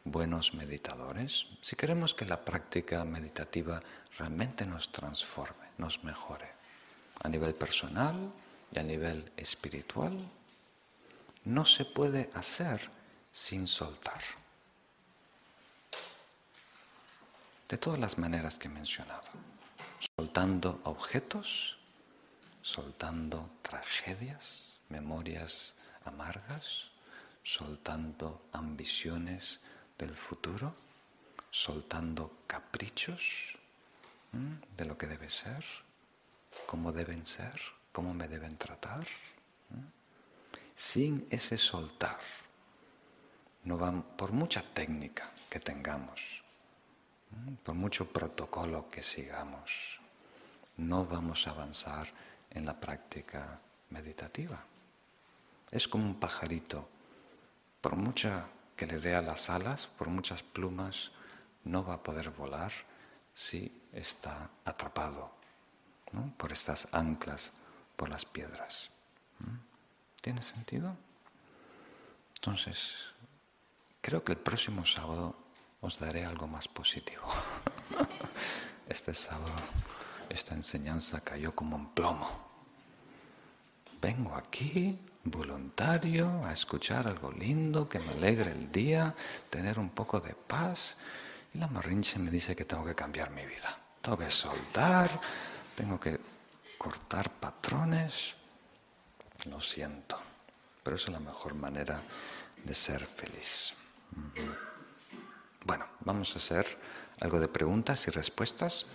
A: buenos meditadores, si queremos que la práctica meditativa realmente nos transforme, nos mejore, a nivel personal y a nivel espiritual, no se puede hacer sin soltar. De todas las maneras que he mencionado. Soltando objetos, soltando tragedias, memorias amargas, soltando ambiciones del futuro, soltando caprichos de lo que debe ser, cómo deben ser, cómo me deben tratar. Sin ese soltar, no van, por mucha técnica que tengamos, por mucho protocolo que sigamos, no vamos a avanzar en la práctica meditativa. Es como un pajarito, por mucha que le dé a las alas, por muchas plumas, no va a poder volar si está atrapado por estas anclas, por las piedras. ¿Tiene sentido? Entonces, creo que el próximo sábado os daré algo más positivo. Este sábado esta enseñanza cayó como un plomo. Vengo aquí voluntario a escuchar algo lindo que me alegre el día, tener un poco de paz. Y la marrinche me dice que tengo que cambiar mi vida. Tengo que soltar, tengo que cortar patrones. Lo siento, pero esa es la mejor manera de ser feliz. Bueno, vamos a hacer algo de preguntas y respuestas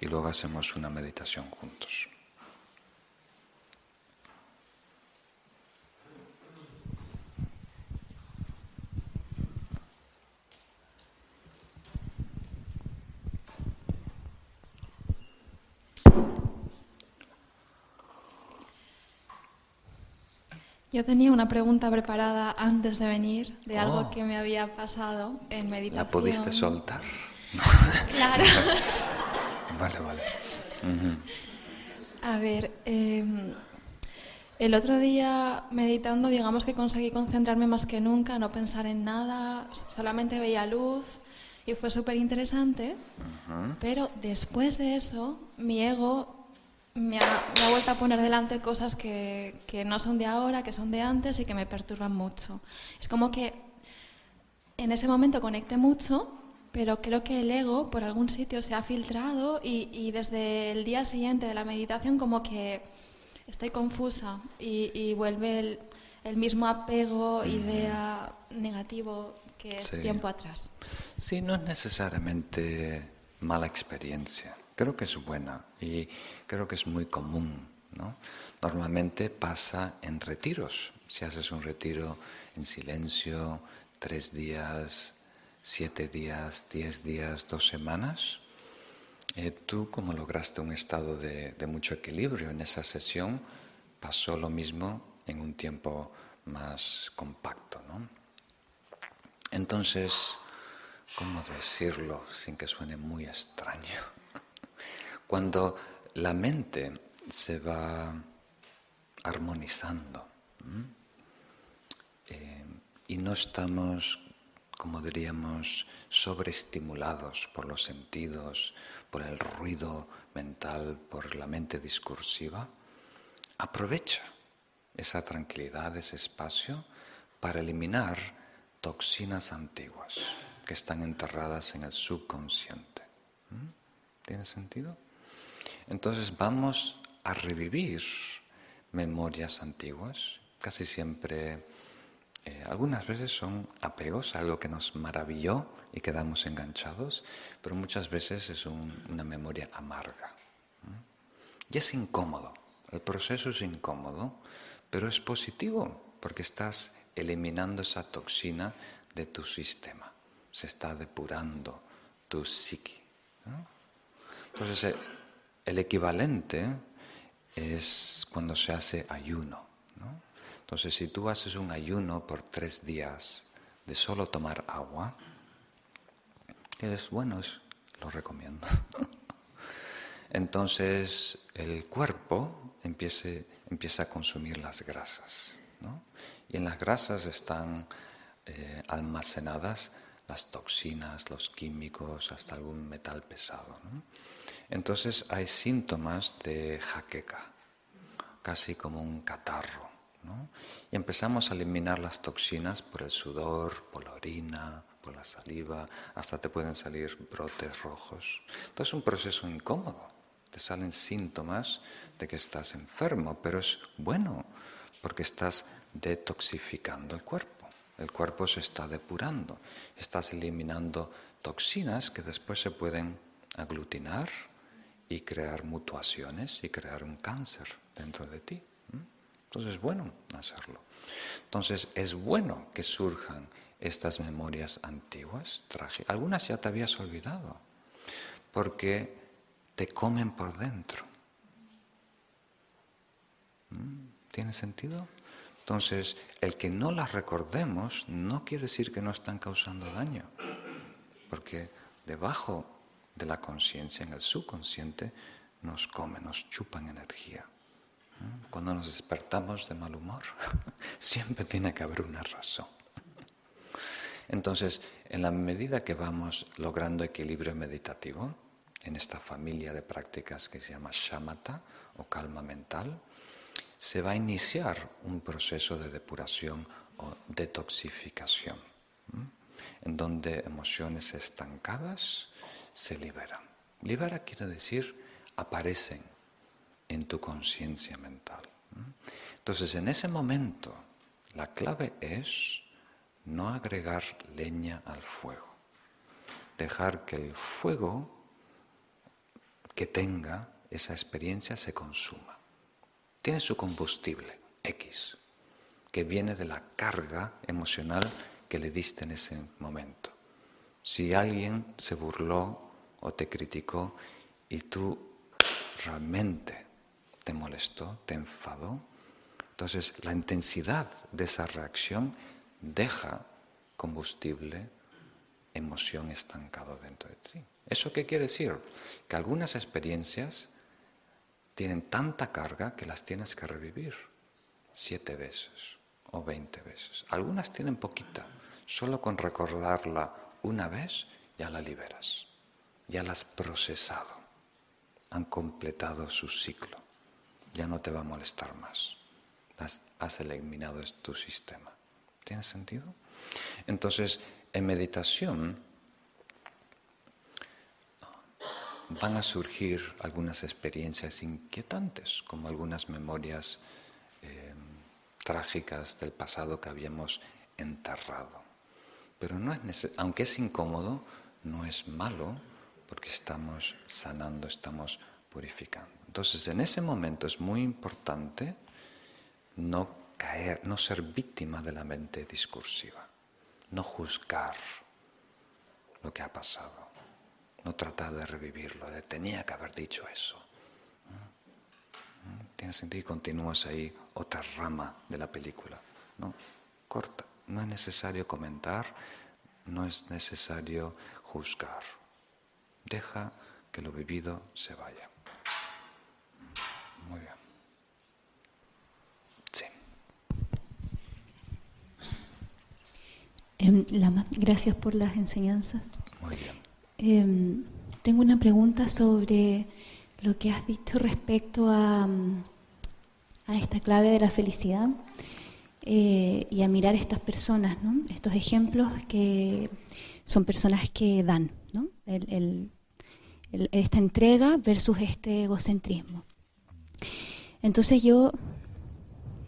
A: y luego hacemos una meditación juntos.
B: Yo tenía una pregunta preparada antes de venir de algo oh. que me había pasado en meditación.
A: ¿La pudiste soltar?
B: Claro.
A: vale, vale.
B: A ver, em, el otro día meditando, digamos que conseguí concentrarme más que nunca, no pensar en nada, solamente veía luz y fue súper interesante. Pero después de eso, mi ego me ha, vuelto a poner delante cosas que, que, no son de ahora, que son de antes y que me perturban mucho. Es como que en ese momento conecté mucho, pero creo que el ego por algún sitio se ha filtrado y, y desde el día siguiente de la meditación como que estoy confusa y, y vuelve el, el, mismo apego, idea negativo que es tiempo atrás.
A: Sí, no es necesariamente mala experiencia Creo que es buena y creo que es muy común. ¿no? Normalmente pasa en retiros. Si haces un retiro en silencio, tres días, siete días, diez días, dos semanas, eh, tú como lograste un estado de, de, mucho equilibrio en esa sesión, pasó lo mismo en un tiempo más compacto. ¿no? Entonces, ¿cómo decirlo sin que suene muy extraño? Cuando la mente se va armonizando eh, y no estamos, como diríamos, sobreestimulados por los sentidos, por el ruido mental, por la mente discursiva, aprovecha esa tranquilidad, ese espacio, para eliminar toxinas antiguas que están enterradas en el subconsciente. ¿Tiene sentido? Entonces vamos a revivir memorias antiguas, casi siempre, eh, algunas veces son apegos, algo que nos maravilló y quedamos enganchados, pero muchas veces es una memoria amarga. Y es incómodo, el proceso es incómodo, pero es positivo porque estás eliminando esa toxina de tu sistema, se está depurando tu psique. Entonces, eh, el equivalente es cuando se hace ayuno. Entonces, si tú haces un ayuno por tres días de solo tomar agua, es bueno, lo recomiendo. Entonces, el cuerpo empieza, a consumir las grasas. Y en las grasas están eh, almacenadas las toxinas, los químicos, hasta algún metal pesado. Entonces hay síntomas de jaqueca, casi como un catarro. Y empezamos a eliminar las toxinas por el sudor, por la orina, por la saliva, hasta te pueden salir brotes rojos. Entonces es un proceso incómodo. Te salen síntomas de que estás enfermo, pero es bueno porque estás detoxificando el cuerpo. El cuerpo se está depurando, estás eliminando toxinas que después se pueden aglutinar y crear mutuaciones y crear un cáncer dentro de ti. Entonces es bueno hacerlo. Entonces es bueno que surjan estas memorias antiguas, trágicas. Algunas ya te habías olvidado, porque te comen por dentro. ¿Tiene sentido? Entonces, el que no las recordemos no quiere decir que no están causando daño, porque debajo de la conciencia, en el subconsciente, nos comen, nos chupan energía. Cuando nos despertamos de mal humor, siempre tiene que haber una razón. Entonces, en la medida que vamos logrando equilibrio meditativo, en esta familia de prácticas que se llama shamatha o calma mental, se va a iniciar un proceso de depuración o detoxificación, en donde emociones estancadas se liberan. Libera quiere decir aparecen en tu conciencia mental. Entonces, en ese momento, la clave es no agregar leña al fuego, dejar que el fuego que tenga esa experiencia se consuma. Tiene su combustible, X, que viene de la carga emocional que le diste en ese momento. Si alguien se burló o te criticó y tú realmente te molestó, te enfadó, entonces la intensidad de esa reacción deja combustible, emoción estancado dentro de ti. ¿Eso qué quiere decir? Que algunas experiencias tienen tanta carga que las tienes que revivir siete veces o veinte veces. Algunas tienen poquita, solo con recordarla una vez ya la liberas, ya la has procesado, han completado su ciclo, ya no te va a molestar más, has, eliminado tu sistema. ¿Tiene sentido? Entonces, en meditación van a surgir algunas experiencias inquietantes, como algunas memorias eh, trágicas del pasado que habíamos enterrado. Pero no es aunque es incómodo, no es malo porque estamos sanando, estamos purificando. Entonces, en ese momento es muy importante no caer, no ser víctima de la mente discursiva, no juzgar lo que ha pasado, no tratar de revivirlo, de tenía que haber dicho eso. Tiene sentido y continúas ahí otra rama de la película. ¿no? Corta, no es necesario comentar, no es necesario juzgar. Deja que lo vivido se vaya. Muy bien.
C: Em, Lama, gracias por las enseñanzas.
A: Muy bien.
C: Em, tengo una pregunta sobre lo que has dicho respecto a, a esta clave de la felicidad eh, y a mirar estas personas, ¿no? estos ejemplos que son personas que dan, ¿no? esta entrega versus este egocentrismo. Entonces yo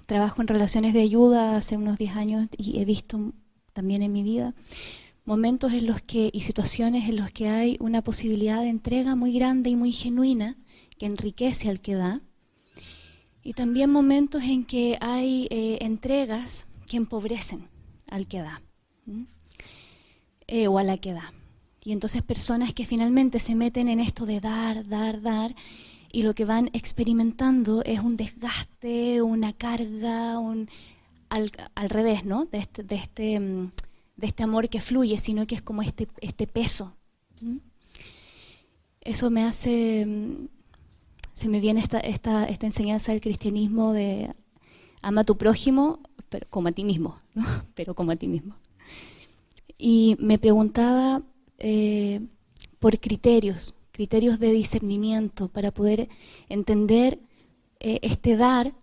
C: trabajo en relaciones de ayuda hace unos 10 años y he visto también en mi vida, momentos en los que y situaciones en los que hay una posibilidad de entrega muy grande y muy genuina que enriquece al que da, y también momentos en que hay eh, entregas que empobrecen al que da eh, o a la que da. Y entonces personas que finalmente se meten en esto de dar, dar, dar, y lo que van experimentando es un desgaste, una carga, un al, revés, ¿no? De este, de, este, mm, de este amor que fluye, sino que es como este, este peso. Eso me hace, mm, se me viene esta, esta, esta enseñanza del cristianismo de ama a tu prójimo, pero como a ti mismo, pero como a ti mismo. Y me preguntaba eh, por criterios, criterios de discernimiento para poder entender eh, este dar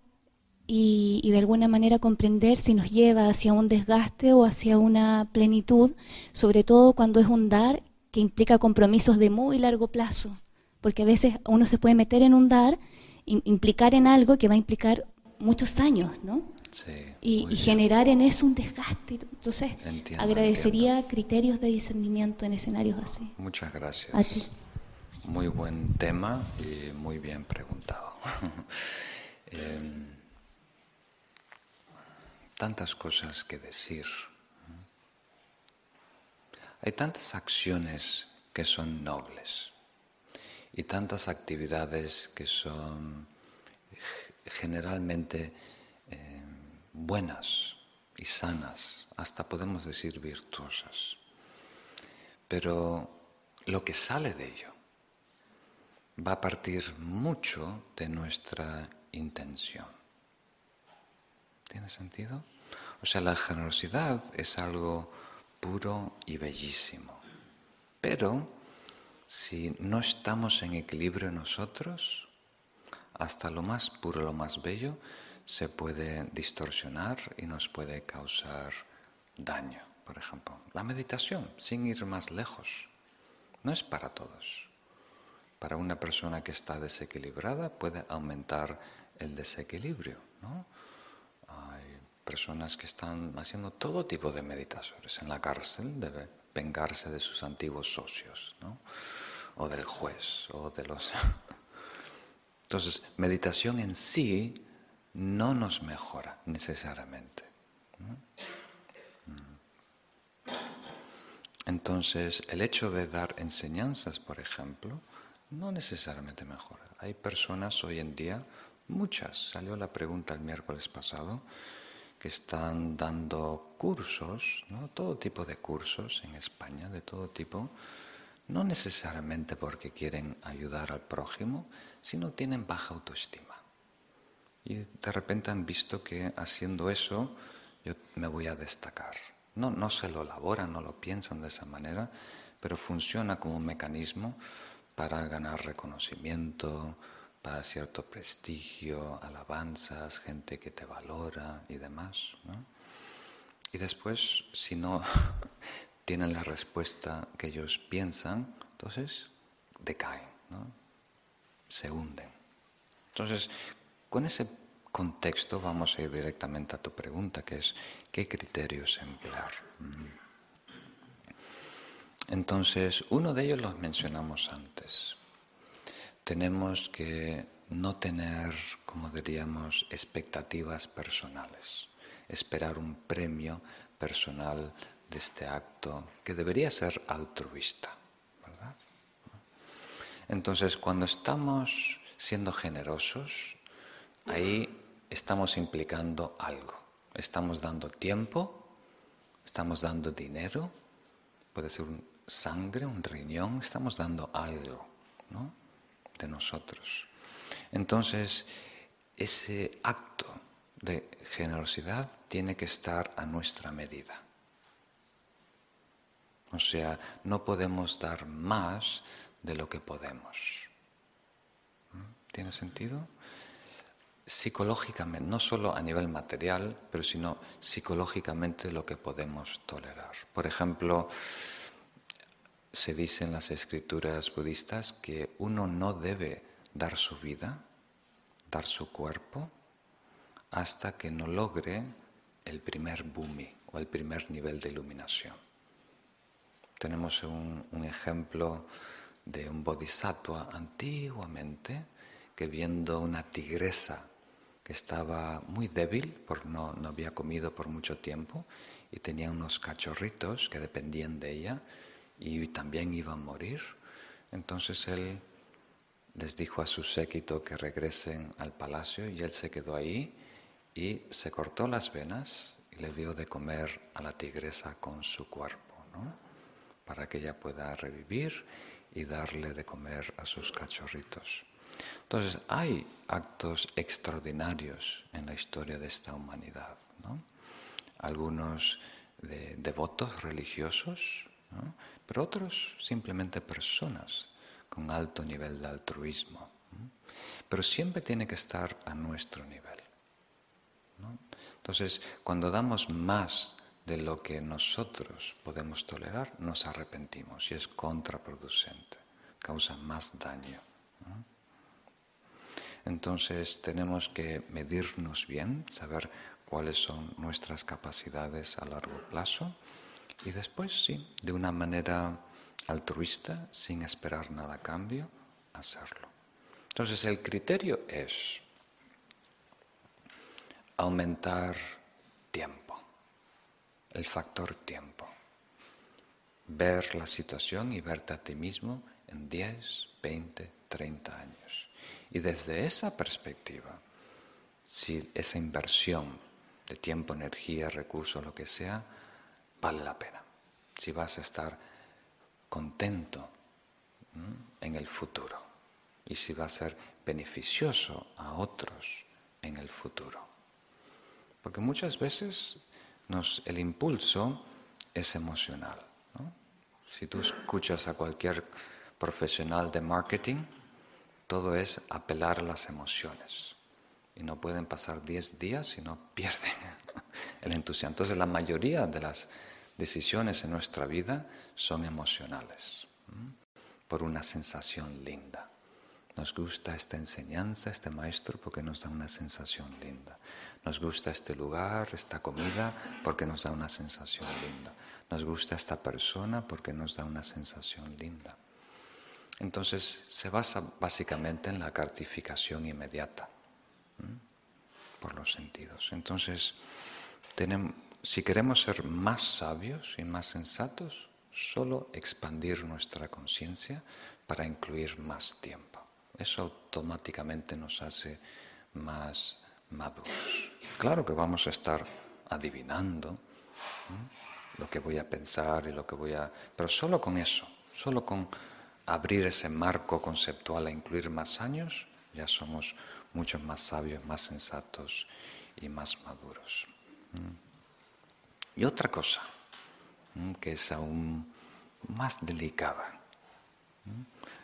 C: y, de alguna manera comprender si nos lleva hacia un desgaste o hacia una plenitud, sobre todo cuando es un dar que implica compromisos de muy largo plazo, porque a veces uno se puede meter en un dar, implicar en algo que va a implicar muchos años, ¿no?
A: Sí,
C: y, generar en eso un desgaste. Entonces, agradecería criterios de discernimiento en escenarios así.
A: Muchas gracias.
C: A ti.
A: Muy buen tema y muy bien preguntado. eh, tantas cosas que decir. Hay tantas acciones que son nobles y tantas actividades que son generalmente eh, buenas y sanas, hasta podemos decir virtuosas. Pero lo que sale de ello va a partir mucho de nuestra intención. ¿Tiene sentido? O sea, la generosidad es algo puro y bellísimo. Pero si no estamos en equilibrio nosotros, hasta lo más puro, lo más bello, se puede distorsionar y nos puede causar daño. Por ejemplo, la meditación, sin ir más lejos, no es para todos. Para una persona que está desequilibrada puede aumentar el desequilibrio. Hay personas que están haciendo todo tipo de meditaciones. En la cárcel debe vengarse de sus antiguos socios, o del juez, o de los... Entonces, meditación en sí no nos mejora necesariamente. Entonces, el hecho de dar enseñanzas, por ejemplo, no necesariamente mejora. Hay personas hoy en día, muchas, salió la pregunta el miércoles pasado, que están dando cursos, ¿no? todo tipo de cursos en España, de todo tipo, no necesariamente porque quieren ayudar al prójimo, sino tienen baja autoestima. Y de repente han visto que haciendo eso yo me voy a destacar. No, no se lo elaboran, no lo piensan de esa manera, pero funciona como un mecanismo para ganar reconocimiento, para cierto prestigio, alabanzas, gente que te valora y demás. Y después, si no tienen la respuesta que ellos piensan, entonces decaen, se hunden. Entonces, con ese contexto vamos a ir directamente a tu pregunta, que es ¿qué criterios emplear? Entonces, uno de ellos los mencionamos antes. Tenemos que no tener, como diríamos, expectativas personales, esperar un premio personal de este acto que debería ser altruista, ¿verdad? Entonces, cuando estamos siendo generosos, ahí estamos implicando algo. Estamos dando tiempo, estamos dando dinero, puede ser sangre, un riñón, estamos dando algo de nosotros. Entonces, ese acto de generosidad tiene que estar a nuestra medida. O sea, no podemos dar más de lo que podemos. ¿Mm? ¿Tiene sentido? psicológicamente, no solo a nivel material, pero sino psicológicamente lo que podemos tolerar. Por ejemplo, se dice en las escrituras budistas que uno no debe dar su vida, dar su cuerpo, hasta que no logre el primer bumi o el primer nivel de iluminación. Tenemos un, ejemplo de un bodhisattva antiguamente que viendo una tigresa que estaba muy débil, porque no, no había comido por mucho tiempo y tenía unos cachorritos que dependían de ella y también iban a morir. Entonces él les dijo a su séquito que regresen al palacio y él se quedó ahí y se cortó las venas y le dio de comer a la tigresa con su cuerpo, ¿no? para que ella pueda revivir y darle de comer a sus cachorritos. Entonces, hay actos extraordinarios en la historia de esta humanidad. Algunos de devotos religiosos, pero otros simplemente personas con alto nivel de altruismo. Pero siempre tiene que estar a nuestro nivel. Entonces, cuando damos más de lo que nosotros podemos tolerar, nos arrepentimos y es contraproducente, causa más daño. Entonces tenemos que medirnos bien, saber cuáles son nuestras capacidades a largo plazo y después, sí, de una manera altruista, sin esperar nada a cambio, hacerlo. Entonces el criterio es aumentar tiempo, el factor tiempo. Ver la situación y verte a ti mismo en 10, 20, 30 años. Y desde esa perspectiva, si esa inversión de tiempo, energía, recursos, lo que sea, vale la pena. Si vas a estar contento en el futuro y si va a ser beneficioso a otros en el futuro. Porque muchas veces el impulso es emocional. Si tú escuchas a cualquier profesional de marketing, todo es apelar a las emociones. Y no pueden pasar 10 días y no pierden el entusiasmo. Entonces la mayoría de las decisiones en nuestra vida son emocionales, por una sensación linda. Nos gusta esta enseñanza, este maestro, porque nos da una sensación linda. Nos gusta este lugar, esta comida, porque nos da una sensación linda. Nos gusta esta persona porque nos da una sensación linda. Entonces se basa básicamente en la cartificación inmediata por los sentidos. Entonces, si queremos ser más sabios y más sensatos, solo expandir nuestra conciencia para incluir más tiempo. Eso automáticamente nos hace más maduros. Claro que vamos a estar adivinando lo que voy a pensar y lo que voy a... Pero solo con eso, solo con abrir ese marco conceptual a incluir más años, ya somos mucho más sabios, más sensatos y más maduros. Y otra cosa, que es aún más delicada.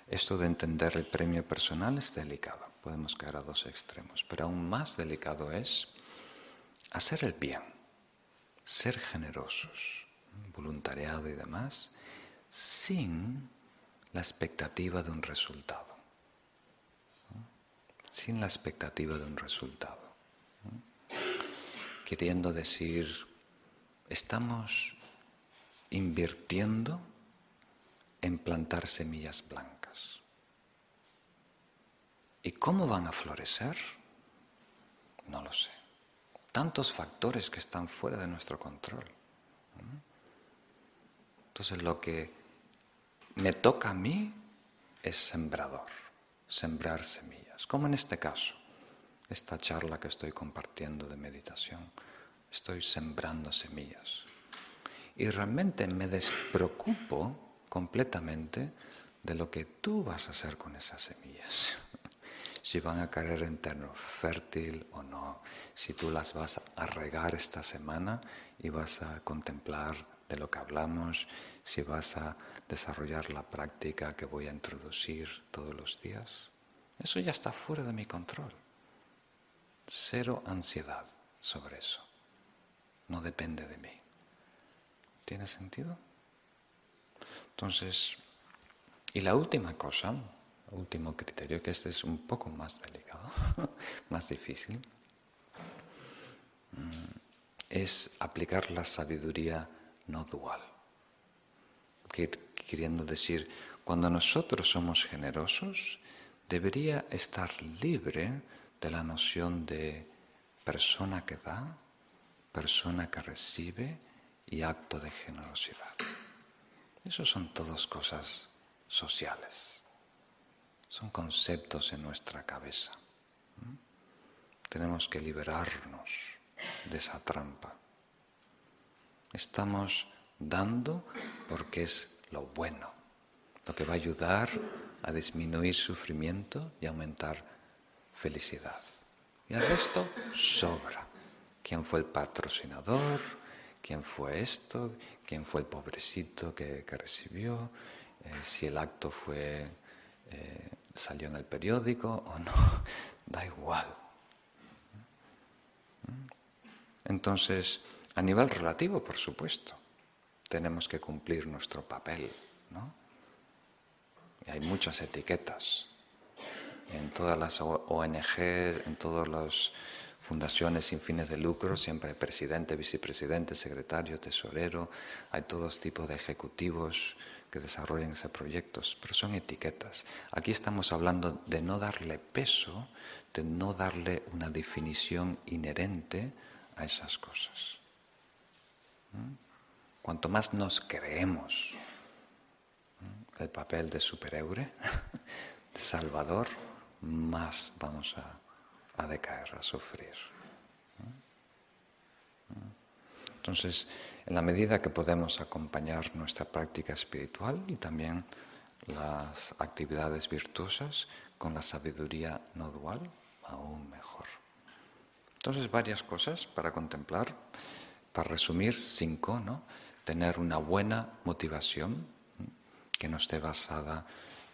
A: Esto de entender el premio personal es delicado, podemos caer a dos extremos, pero aún más delicado es hacer el bien, ser generosos, voluntariado y demás, sin la expectativa de un resultado. Sin la expectativa de un resultado. Queriendo decir, estamos invirtiendo en plantar semillas blancas. ¿Y cómo van a florecer? No lo sé. Tantos factores que están fuera de nuestro control. Entonces lo que me toca a mí es sembrador, sembrar semillas, como en este caso, esta charla que estoy compartiendo de meditación, estoy sembrando semillas. Y realmente me despreocupo completamente de lo que tú vas a hacer con esas semillas. si van a caer en terreno fértil o no, si tú las vas a regar esta semana y vas a contemplar de lo que hablamos, si vas a desarrollar la práctica que voy a introducir todos los días. Eso ya está fuera de mi control. Cero ansiedad sobre eso. No depende de mí. ¿Tiene sentido? Entonces, y la última cosa, último criterio, que este es un poco más delicado, más difícil, mm, es aplicar la sabiduría no dual. Queriendo decir, cuando nosotros somos generosos, debería estar libre de la noción de persona que da, persona que recibe y acto de generosidad. Eso son todas cosas sociales, son conceptos en nuestra cabeza. Tenemos que liberarnos de esa trampa. Estamos dando porque es lo bueno, lo que va a ayudar a disminuir sufrimiento y aumentar felicidad. Y el resto sobra. ¿Quién fue el patrocinador? ¿Quién fue esto? ¿Quién fue el pobrecito que, recibió? Eh, si el acto fue eh, salió en el periódico o no, da igual. Entonces, a nivel relativo, por supuesto, tenemos que cumplir nuestro papel. ¿no? Hay muchas etiquetas en todas las ONG, en todas las fundaciones sin fines de lucro, siempre hay presidente, vicepresidente, secretario, tesorero, hay todos tipos de ejecutivos que desarrollan esos proyectos, pero son etiquetas. Aquí estamos hablando de no darle peso, de no darle una definición inherente a esas cosas. ¿Mm? Cuanto más nos creemos ¿Mm? el papel de superhéroe, de salvador, más vamos a, decaer, a sufrir. ¿Mm? Entonces, en la medida que podemos acompañar nuestra práctica espiritual y también las actividades virtuosas con la sabiduría no dual, aún mejor. Entonces, varias cosas para contemplar. Para resumir, cinco, ¿no? Tener una buena motivación que no esté basada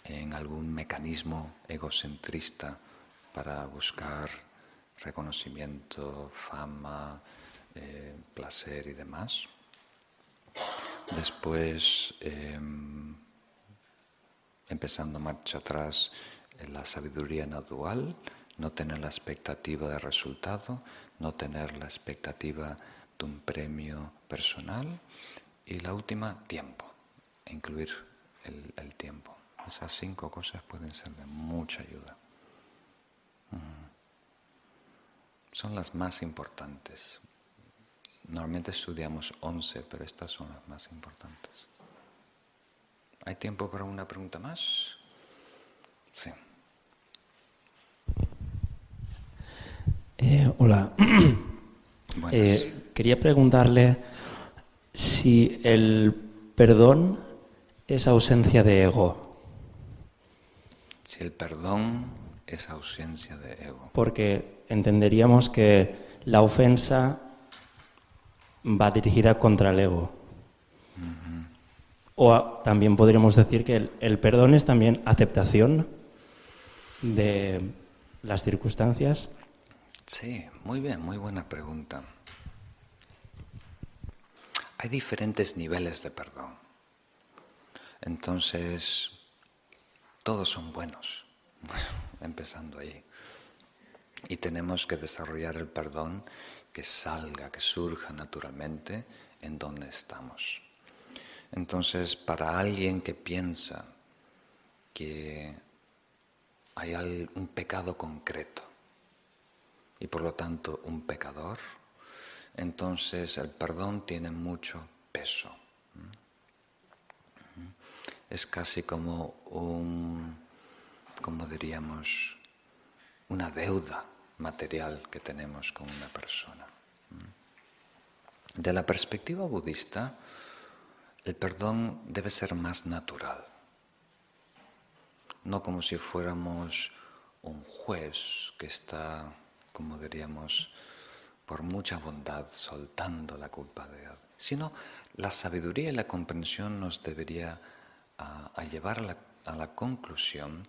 A: en algún mecanismo egocentrista para buscar reconocimiento, fama, eh, placer y demás. Después, em, empezando marcha atrás, la sabiduría no dual, no tener la expectativa de resultado, no tener la expectativa de un premio personal y la última, tiempo, incluir el, tiempo. Esas cinco cosas pueden ser de mucha ayuda. Son las más importantes. Normalmente estudiamos once, pero estas son las más importantes. ¿Hay tiempo para una pregunta más? Sí.
D: Eh, hola. Eh, quería preguntarle si el perdón es ausencia de ego.
A: Si el perdón es ausencia de ego.
D: Porque entenderíamos que la ofensa va dirigida contra el ego. O también podríamos decir que el perdón es también aceptación de las circunstancias.
A: Sí, muy bien, muy buena pregunta. Hay diferentes niveles de perdón. Entonces, todos son buenos, empezando ahí. Y tenemos que desarrollar el perdón que salga, que surja naturalmente en donde estamos. Entonces, para alguien que piensa que hay un pecado concreto, y por lo tanto un pecador, entonces el perdón tiene mucho peso. Es casi como un, como diríamos, una deuda material que tenemos con una persona. De la perspectiva budista, el perdón debe ser más natural, no como si fuéramos un juez que está como diríamos, por mucha bondad, soltando la culpa de Él, sino la sabiduría y la comprensión nos debería a, llevar a la conclusión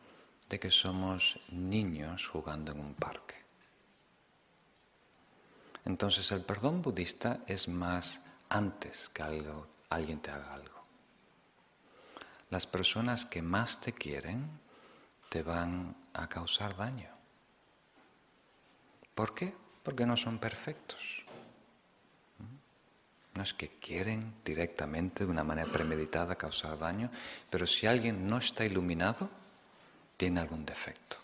A: de que somos niños jugando en un parque. Entonces el perdón budista es más antes que algo, alguien te haga algo. Las personas que más te quieren te van a causar daño. ¿Por qué? Porque no son perfectos. No es que quieren directamente, de una manera premeditada, causar daño, pero si alguien no está iluminado, tiene algún defecto.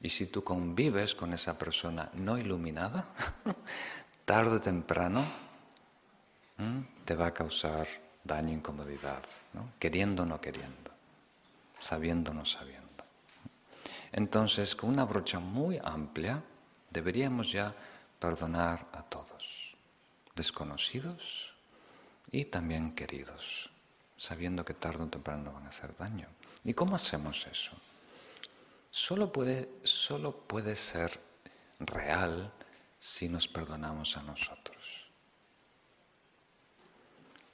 A: Y si tú convives con esa persona no iluminada, tarde o temprano te va a causar daño, incomodidad, queriendo o no queriendo, sabiendo o no sabiendo. Entonces, con una brocha muy amplia, deberíamos ya perdonar a todos, desconocidos y también queridos, sabiendo que tarde o temprano van a hacer daño. ¿Y cómo hacemos eso? Solo puede, solo puede ser real si nos perdonamos a nosotros.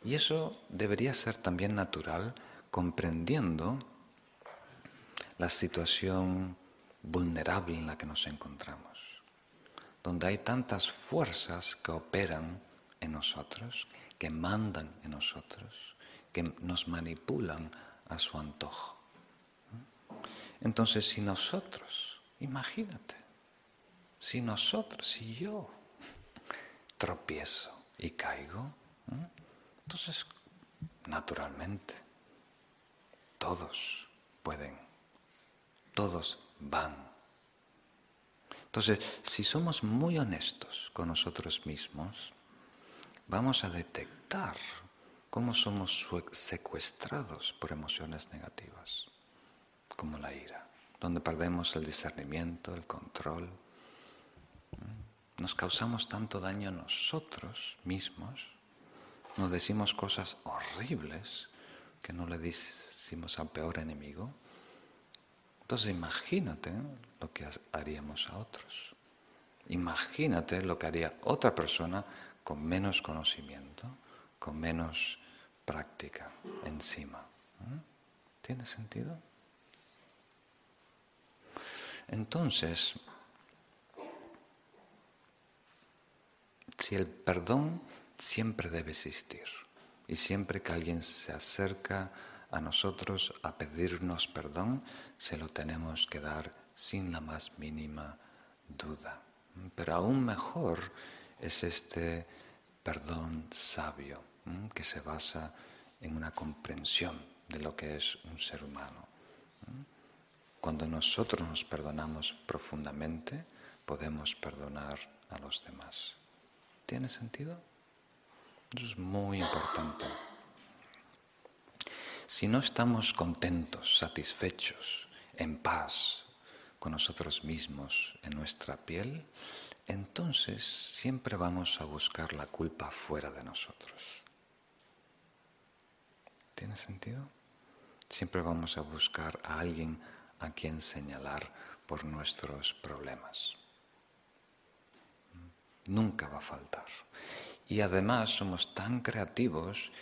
A: Y eso debería ser también natural comprendiendo la situación vulnerable en la que nos encontramos donde hay tantas fuerzas que operan en nosotros, que mandan en nosotros, que nos manipulan a su antojo. Entonces, si nosotros, imagínate, si nosotros, si yo tropiezo y caigo, entonces, naturalmente, todos pueden, todos van. Entonces, si somos muy honestos con nosotros mismos, vamos a detectar cómo somos secuestrados por emociones negativas, como la ira, donde perdemos el discernimiento, el control. Nos causamos tanto daño a nosotros mismos, nos decimos cosas horribles que no le decimos al peor enemigo. Entonces imagínate lo que haríamos a otros. Imagínate lo que haría otra persona con menos conocimiento, con menos práctica encima. ¿Tiene sentido? Entonces, si el perdón siempre debe existir y siempre que alguien se acerca a nosotros a pedirnos perdón, se lo tenemos que dar sin la más mínima duda. Pero aún mejor es este perdón sabio que se basa en una comprensión de lo que es un ser humano. Cuando nosotros nos perdonamos profundamente, podemos perdonar a los demás. ¿Tiene sentido? Eso es muy importante. Si no estamos contentos, satisfechos, en paz con nosotros mismos, en nuestra piel, entonces siempre vamos a buscar la culpa fuera de nosotros. ¿Tiene sentido? Siempre vamos a buscar a alguien a quien señalar por nuestros problemas. Nunca va a faltar. Y además somos tan creativos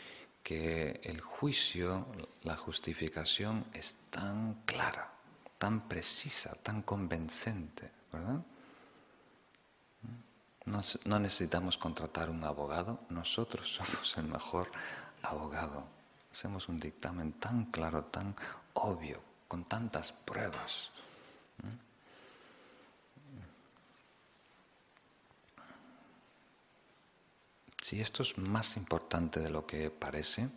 A: que el juicio, la justificación es tan clara, tan precisa, tan convincente, ¿verdad? no necesitamos contratar un abogado, nosotros somos el mejor abogado. Hacemos un dictamen tan claro, tan obvio, con tantas pruebas. Sí, esto es más importante de lo que parece,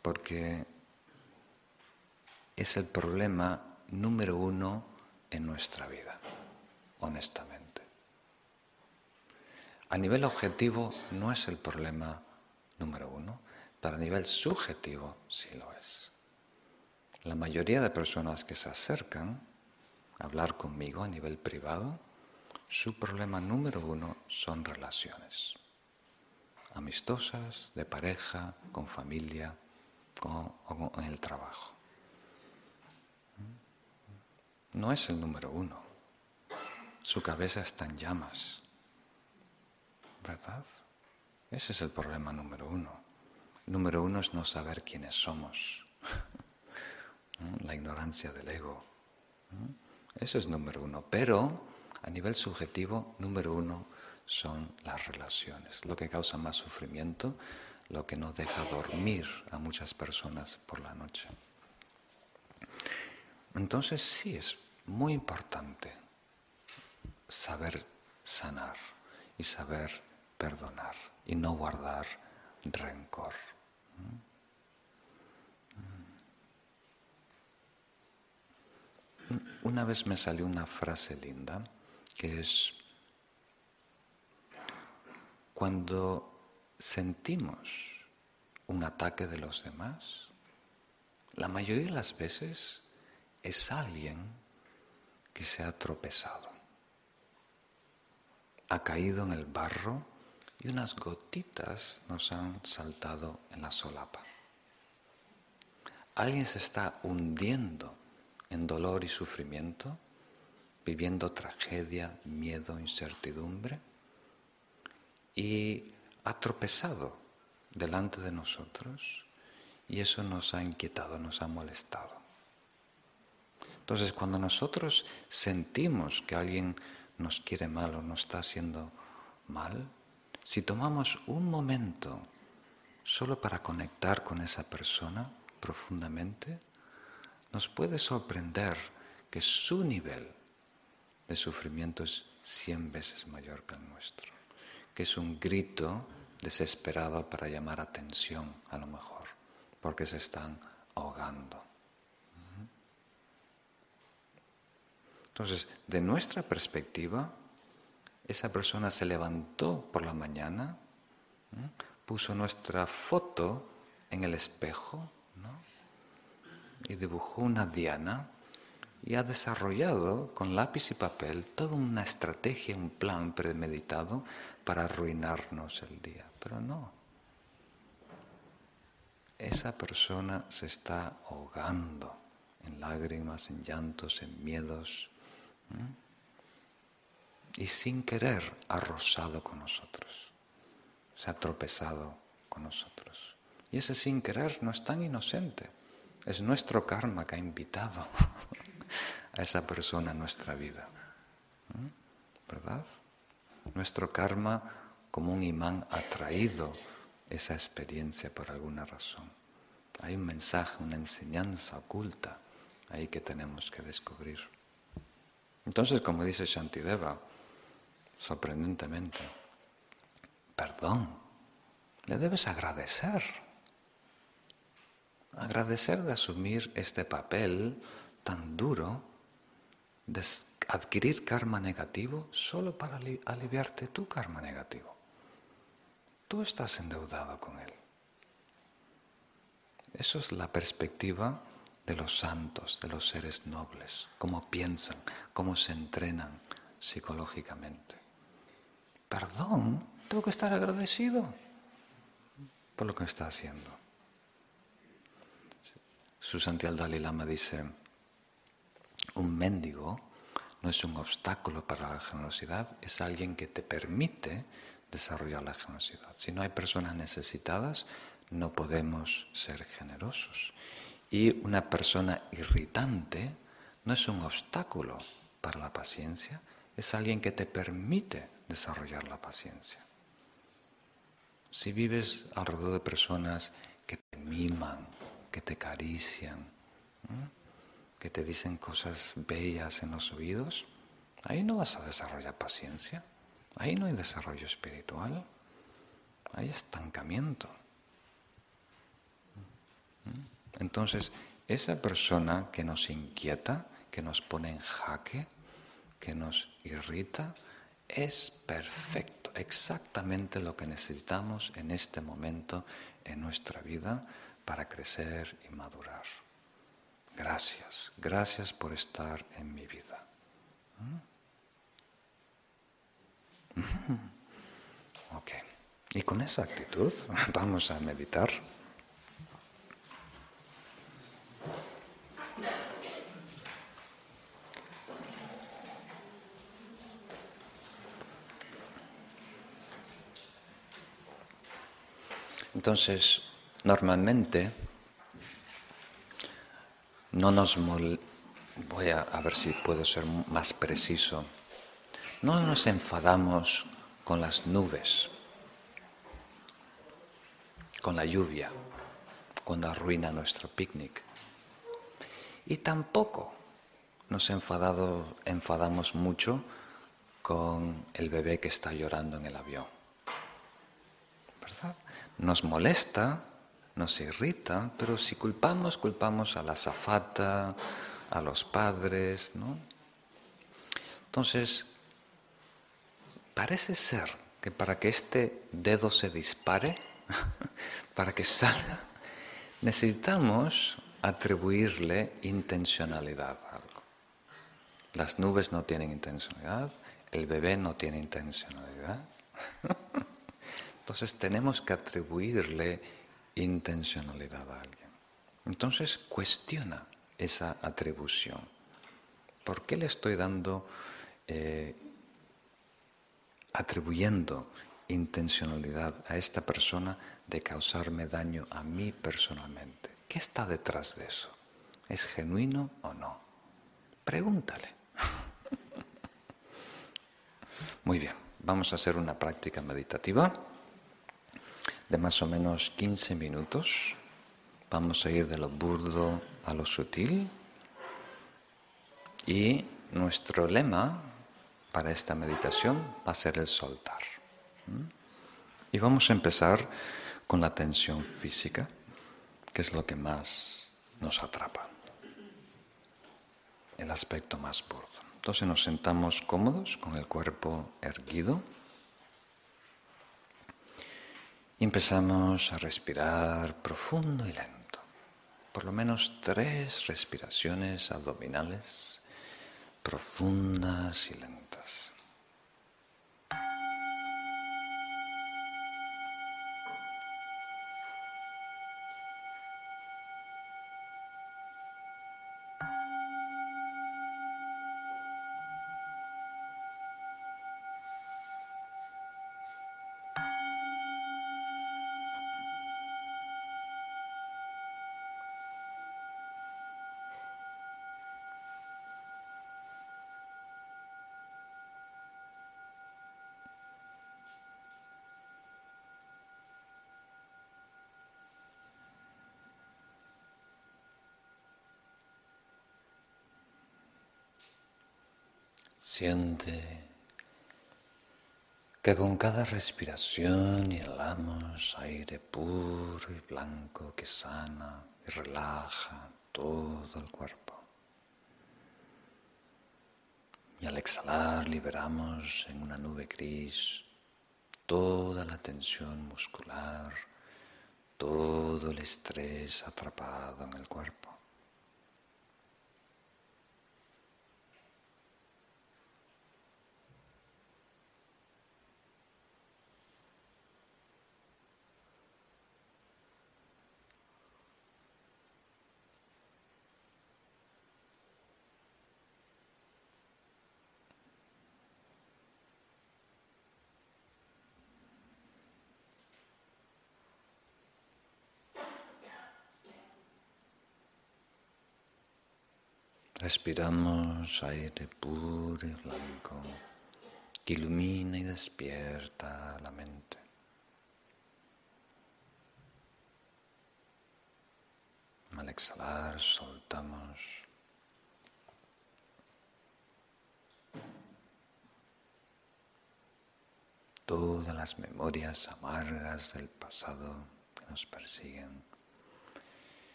A: porque es el problema número uno en nuestra vida, honestamente. A nivel objetivo no es el problema número uno, pero a nivel subjetivo sí lo es. La mayoría de personas que se acercan a hablar conmigo a nivel privado, su problema número uno son relaciones. Amistosas, de pareja, con familia o en el trabajo. No es el número uno. Su cabeza está en llamas. ¿Verdad? Ese es el problema número uno. Número uno es no saber quiénes somos. la ignorancia del ego. Eso es número uno. Pero a nivel subjetivo, número uno son las relaciones, lo que causa más sufrimiento, lo que no deja dormir a muchas personas por la noche. Entonces sí es muy importante saber sanar y saber perdonar y no guardar rencor. Una vez me salió una frase linda que es, cuando sentimos un ataque de los demás, la mayoría de las veces es alguien que se ha tropezado, ha caído en el barro y unas gotitas nos han saltado en la solapa. Alguien se está hundiendo en dolor y sufrimiento, viviendo tragedia, miedo, incertidumbre, y ha tropezado delante de nosotros y eso nos ha inquietado, nos ha molestado. Entonces, cuando nosotros sentimos que alguien nos quiere mal o nos está haciendo mal, si tomamos un momento solo para conectar con esa persona profundamente, nos puede sorprender que su nivel de sufrimiento es cien veces mayor que el nuestro, que es un grito desesperado para llamar atención a lo mejor, porque se están ahogando. Entonces, de nuestra perspectiva, esa persona se levantó por la mañana, puso nuestra foto en el espejo, y dibujó una diana y ha desarrollado con lápiz y papel toda una estrategia, un plan premeditado para arruinarnos el día. Pero no. esa persona se está ahogando en lágrimas, en llantos, en miedos, y sin querer ha rozado con nosotros, se ha tropezado con nosotros. Y ese sin querer no es tan inocente, es nuestro karma que ha invitado a esa persona a nuestra vida, ¿verdad? Nuestro karma como un imán ha traído esa experiencia por alguna razón. Hay un mensaje, una enseñanza oculta ahí que tenemos que descubrir. Entonces, como dice Shantideva, sorprendentemente, perdón, le debes agradecer. Agradecer de asumir este papel tan duro de adquirir karma negativo solo para aliviarte tu karma negativo. Tú estás endeudado con él. Eso es la perspectiva de los santos, de los seres nobles, cómo piensan, cómo se entrenan psicológicamente. Perdón, tengo que estar agradecido por lo que está haciendo. Susantial Dalai Lama dice, un mendigo no es un obstáculo para la generosidad, es alguien que te permite desarrollar la generosidad. Si no hay personas necesitadas, no podemos ser generosos. Y una persona irritante no es un obstáculo para la paciencia, es alguien que te permite desarrollar la paciencia. Si vives alrededor de personas que te miman, que te acarician, que te dicen cosas bellas en los oídos, ahí no vas a desarrollar paciencia, ahí no hay desarrollo espiritual, hay estancamiento. Entonces, esa persona que nos inquieta, que nos pone en jaque, que nos irrita, es perfecto, exactamente lo que necesitamos en este momento en nuestra vida para crecer y madurar. Gracias, gracias por estar en mi vida. ¿Mm? Ok, y con esa actitud vamos a meditar. Entonces, normalmente no nos voy a, a ver si puedo ser más preciso. No nos enfadamos con las nubes, con la lluvia, cuando arruina nuestro picnic. Y tampoco nos enfadado, enfadamos mucho con el bebé que está llorando en el avión. ¿Verdad? Nos molesta, nos irrita, pero si culpamos, culpamos a la zafata, a los padres, ¿no? Entonces, parece ser que para que este dedo se dispare, para que salga, necesitamos atribuirle intencionalidad a algo. Las nubes no tienen intencionalidad, el bebé no tiene intencionalidad. Entonces tenemos que atribuirle intencionalidad a alguien. Entonces cuestiona esa atribución. ¿Por qué le estoy dando, eh, atribuyendo intencionalidad a esta persona de causarme daño a mí personalmente? ¿Qué está detrás de eso? ¿Es genuino o no? Pregúntale. Muy bien, vamos a hacer una práctica meditativa de más o menos 15 minutos. Vamos a ir de lo burdo a lo sutil. Y nuestro lema para esta meditación va a ser el soltar. Y vamos a empezar con la tensión física que es lo que más nos atrapa, el aspecto más burdo. Entonces nos sentamos cómodos con el cuerpo erguido empezamos a respirar profundo y lento, por lo menos tres respiraciones abdominales profundas y lentas. Siente que con cada respiración inhalamos aire puro y blanco que sana y relaja todo el cuerpo. Y al exhalar liberamos en una nube gris toda la tensión muscular, todo el estrés atrapado en el cuerpo. Respiramos aire puro y blanco que ilumina y despierta la mente. Al exhalar soltamos todas las memorias amargas del pasado que nos persiguen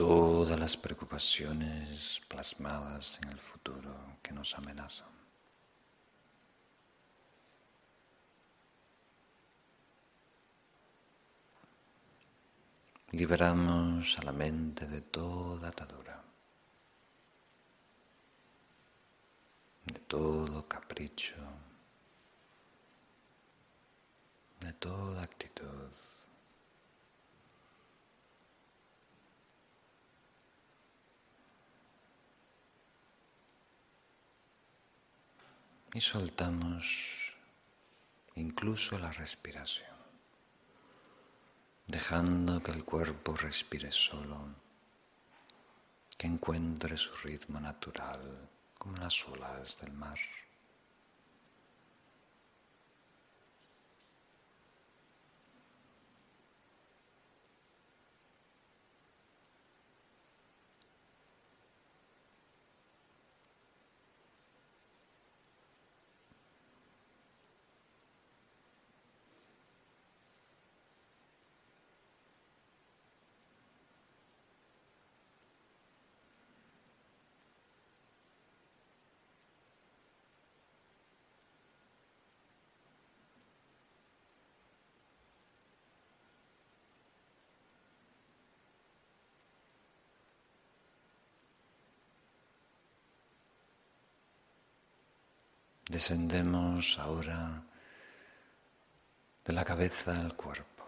A: todas las preocupaciones plasmadas en el futuro que nos amenazan. Liberamos a la mente de toda atadura, de todo capricho, de toda actitud. Y soltamos incluso la respiración, dejando que el cuerpo respire solo, que encuentre su ritmo natural como las olas del mar. Descendemos ahora de la cabeza al cuerpo,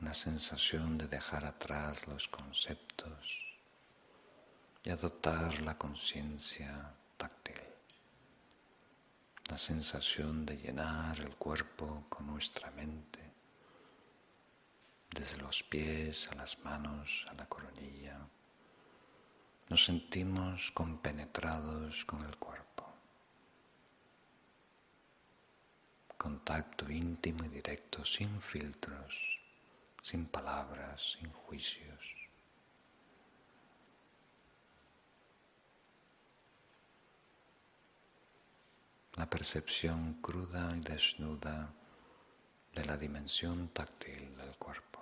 A: una sensación de dejar atrás los conceptos y adoptar la conciencia táctil, la sensación de llenar el cuerpo con nuestra mente, desde los pies a las manos, a la coronilla. Nos sentimos compenetrados con el cuerpo. Contacto íntimo y directo, sin filtros, sin palabras, sin juicios. La percepción cruda y desnuda de la dimensión táctil del cuerpo.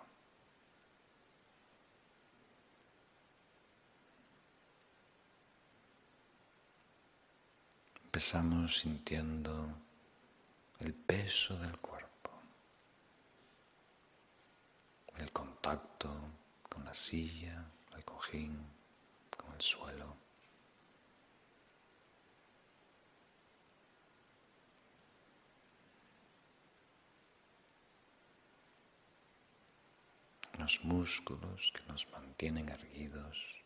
A: Empezamos sintiendo el peso del cuerpo, el contacto con la silla, el cojín, con el suelo. Los músculos que nos mantienen erguidos.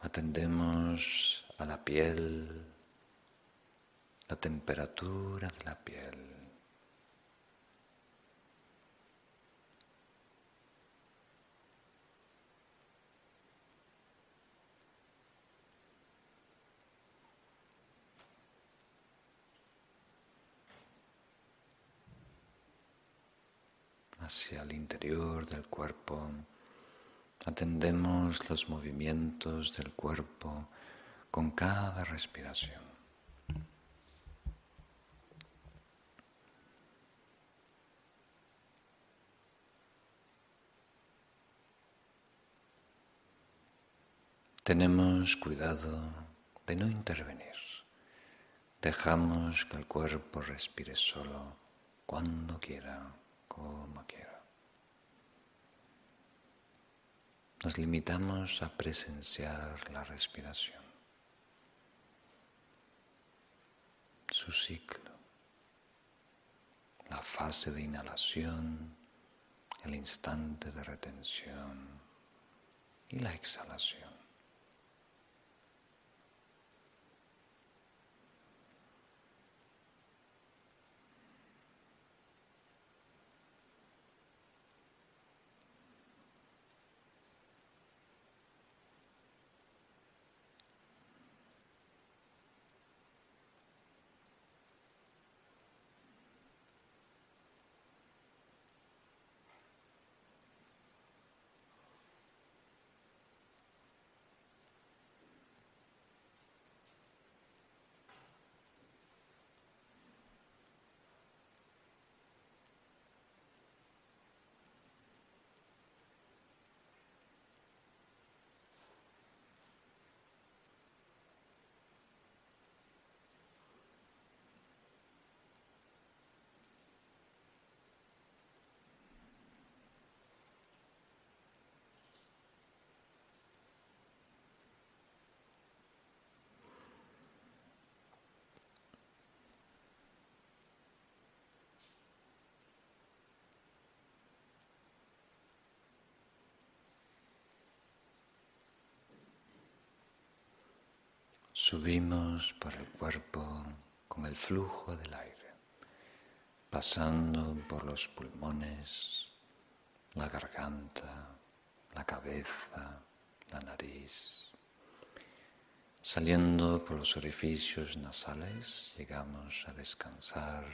A: Atendemos a la piel, la temperatura de la piel. hacia el interior del cuerpo Atendemos los movimientos del cuerpo con cada respiración. Tenemos cuidado de no intervenir. Dejamos que el cuerpo respire solo cuando quiera, como quiera. Nos limitamos a presenciar la respiración, su ciclo, la fase de inhalación, el instante de retención y la exhalación. Subimos por el cuerpo con el flujo del aire, pasando por los pulmones, la garganta, la cabeza, la nariz. Saliendo por los orificios nasales, llegamos a descansar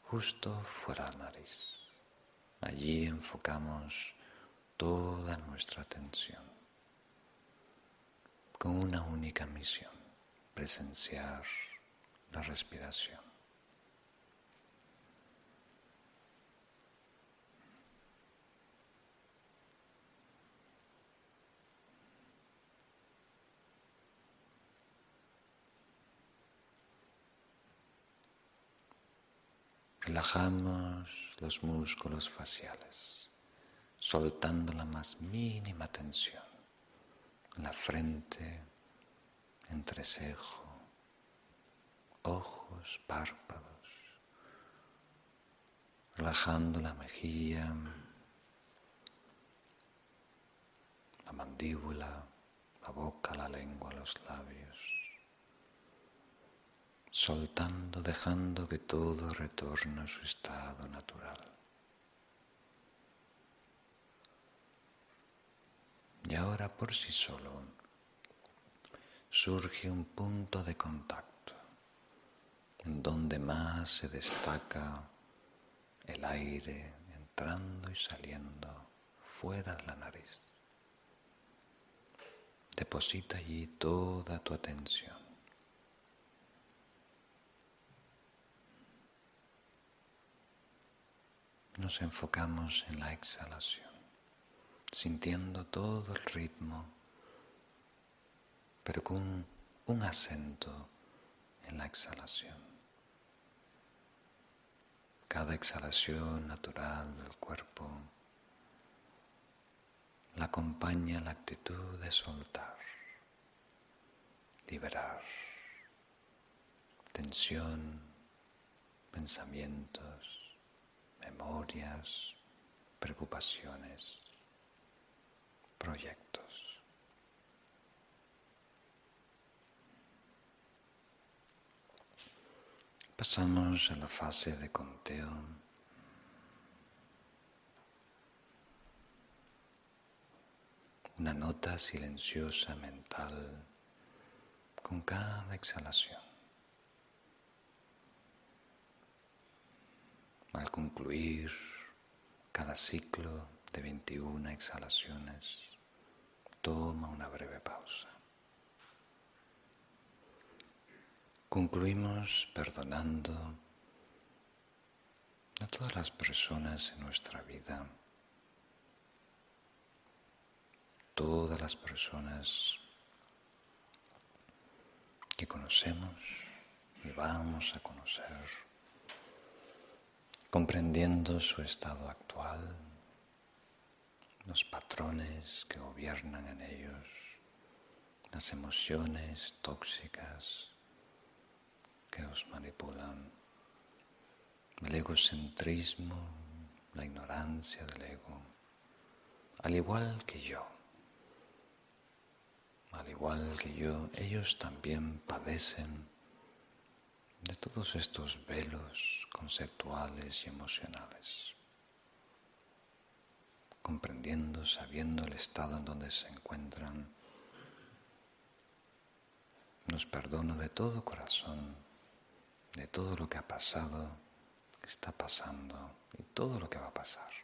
A: justo fuera de la nariz. Allí enfocamos toda nuestra atención con una única misión, presenciar la respiración. Relajamos los músculos faciales, soltando la más mínima tensión la frente, entrecejo, ojos, párpados, relajando la mejilla, la mandíbula, la boca, la lengua, los labios, soltando, dejando que todo retorne a su estado natural. Y ahora por sí solo surge un punto de contacto en donde más se destaca el aire entrando y saliendo fuera de la nariz. Deposita allí toda tu atención. Nos enfocamos en la exhalación sintiendo todo el ritmo, pero con un acento en la exhalación. Cada exhalación natural del cuerpo la acompaña la actitud de soltar, liberar tensión, pensamientos, memorias, preocupaciones proyectos. Pasamos a la fase de conteo. Una nota silenciosa mental con cada exhalación. Al concluir cada ciclo de 21 exhalaciones, toma una breve pausa. Concluimos perdonando a todas las personas en nuestra vida, todas las personas que conocemos y vamos a conocer, comprendiendo su estado actual, los patrones que gobiernan en ellos, las emociones tóxicas que os manipulan, el egocentrismo, la ignorancia del ego, al igual que yo. Al igual que yo, ellos también padecen de todos estos velos conceptuales y emocionales comprendiendo, sabiendo el estado en donde se encuentran. Nos perdono de todo corazón, de todo lo que ha pasado, está pasando y todo lo que va a pasar.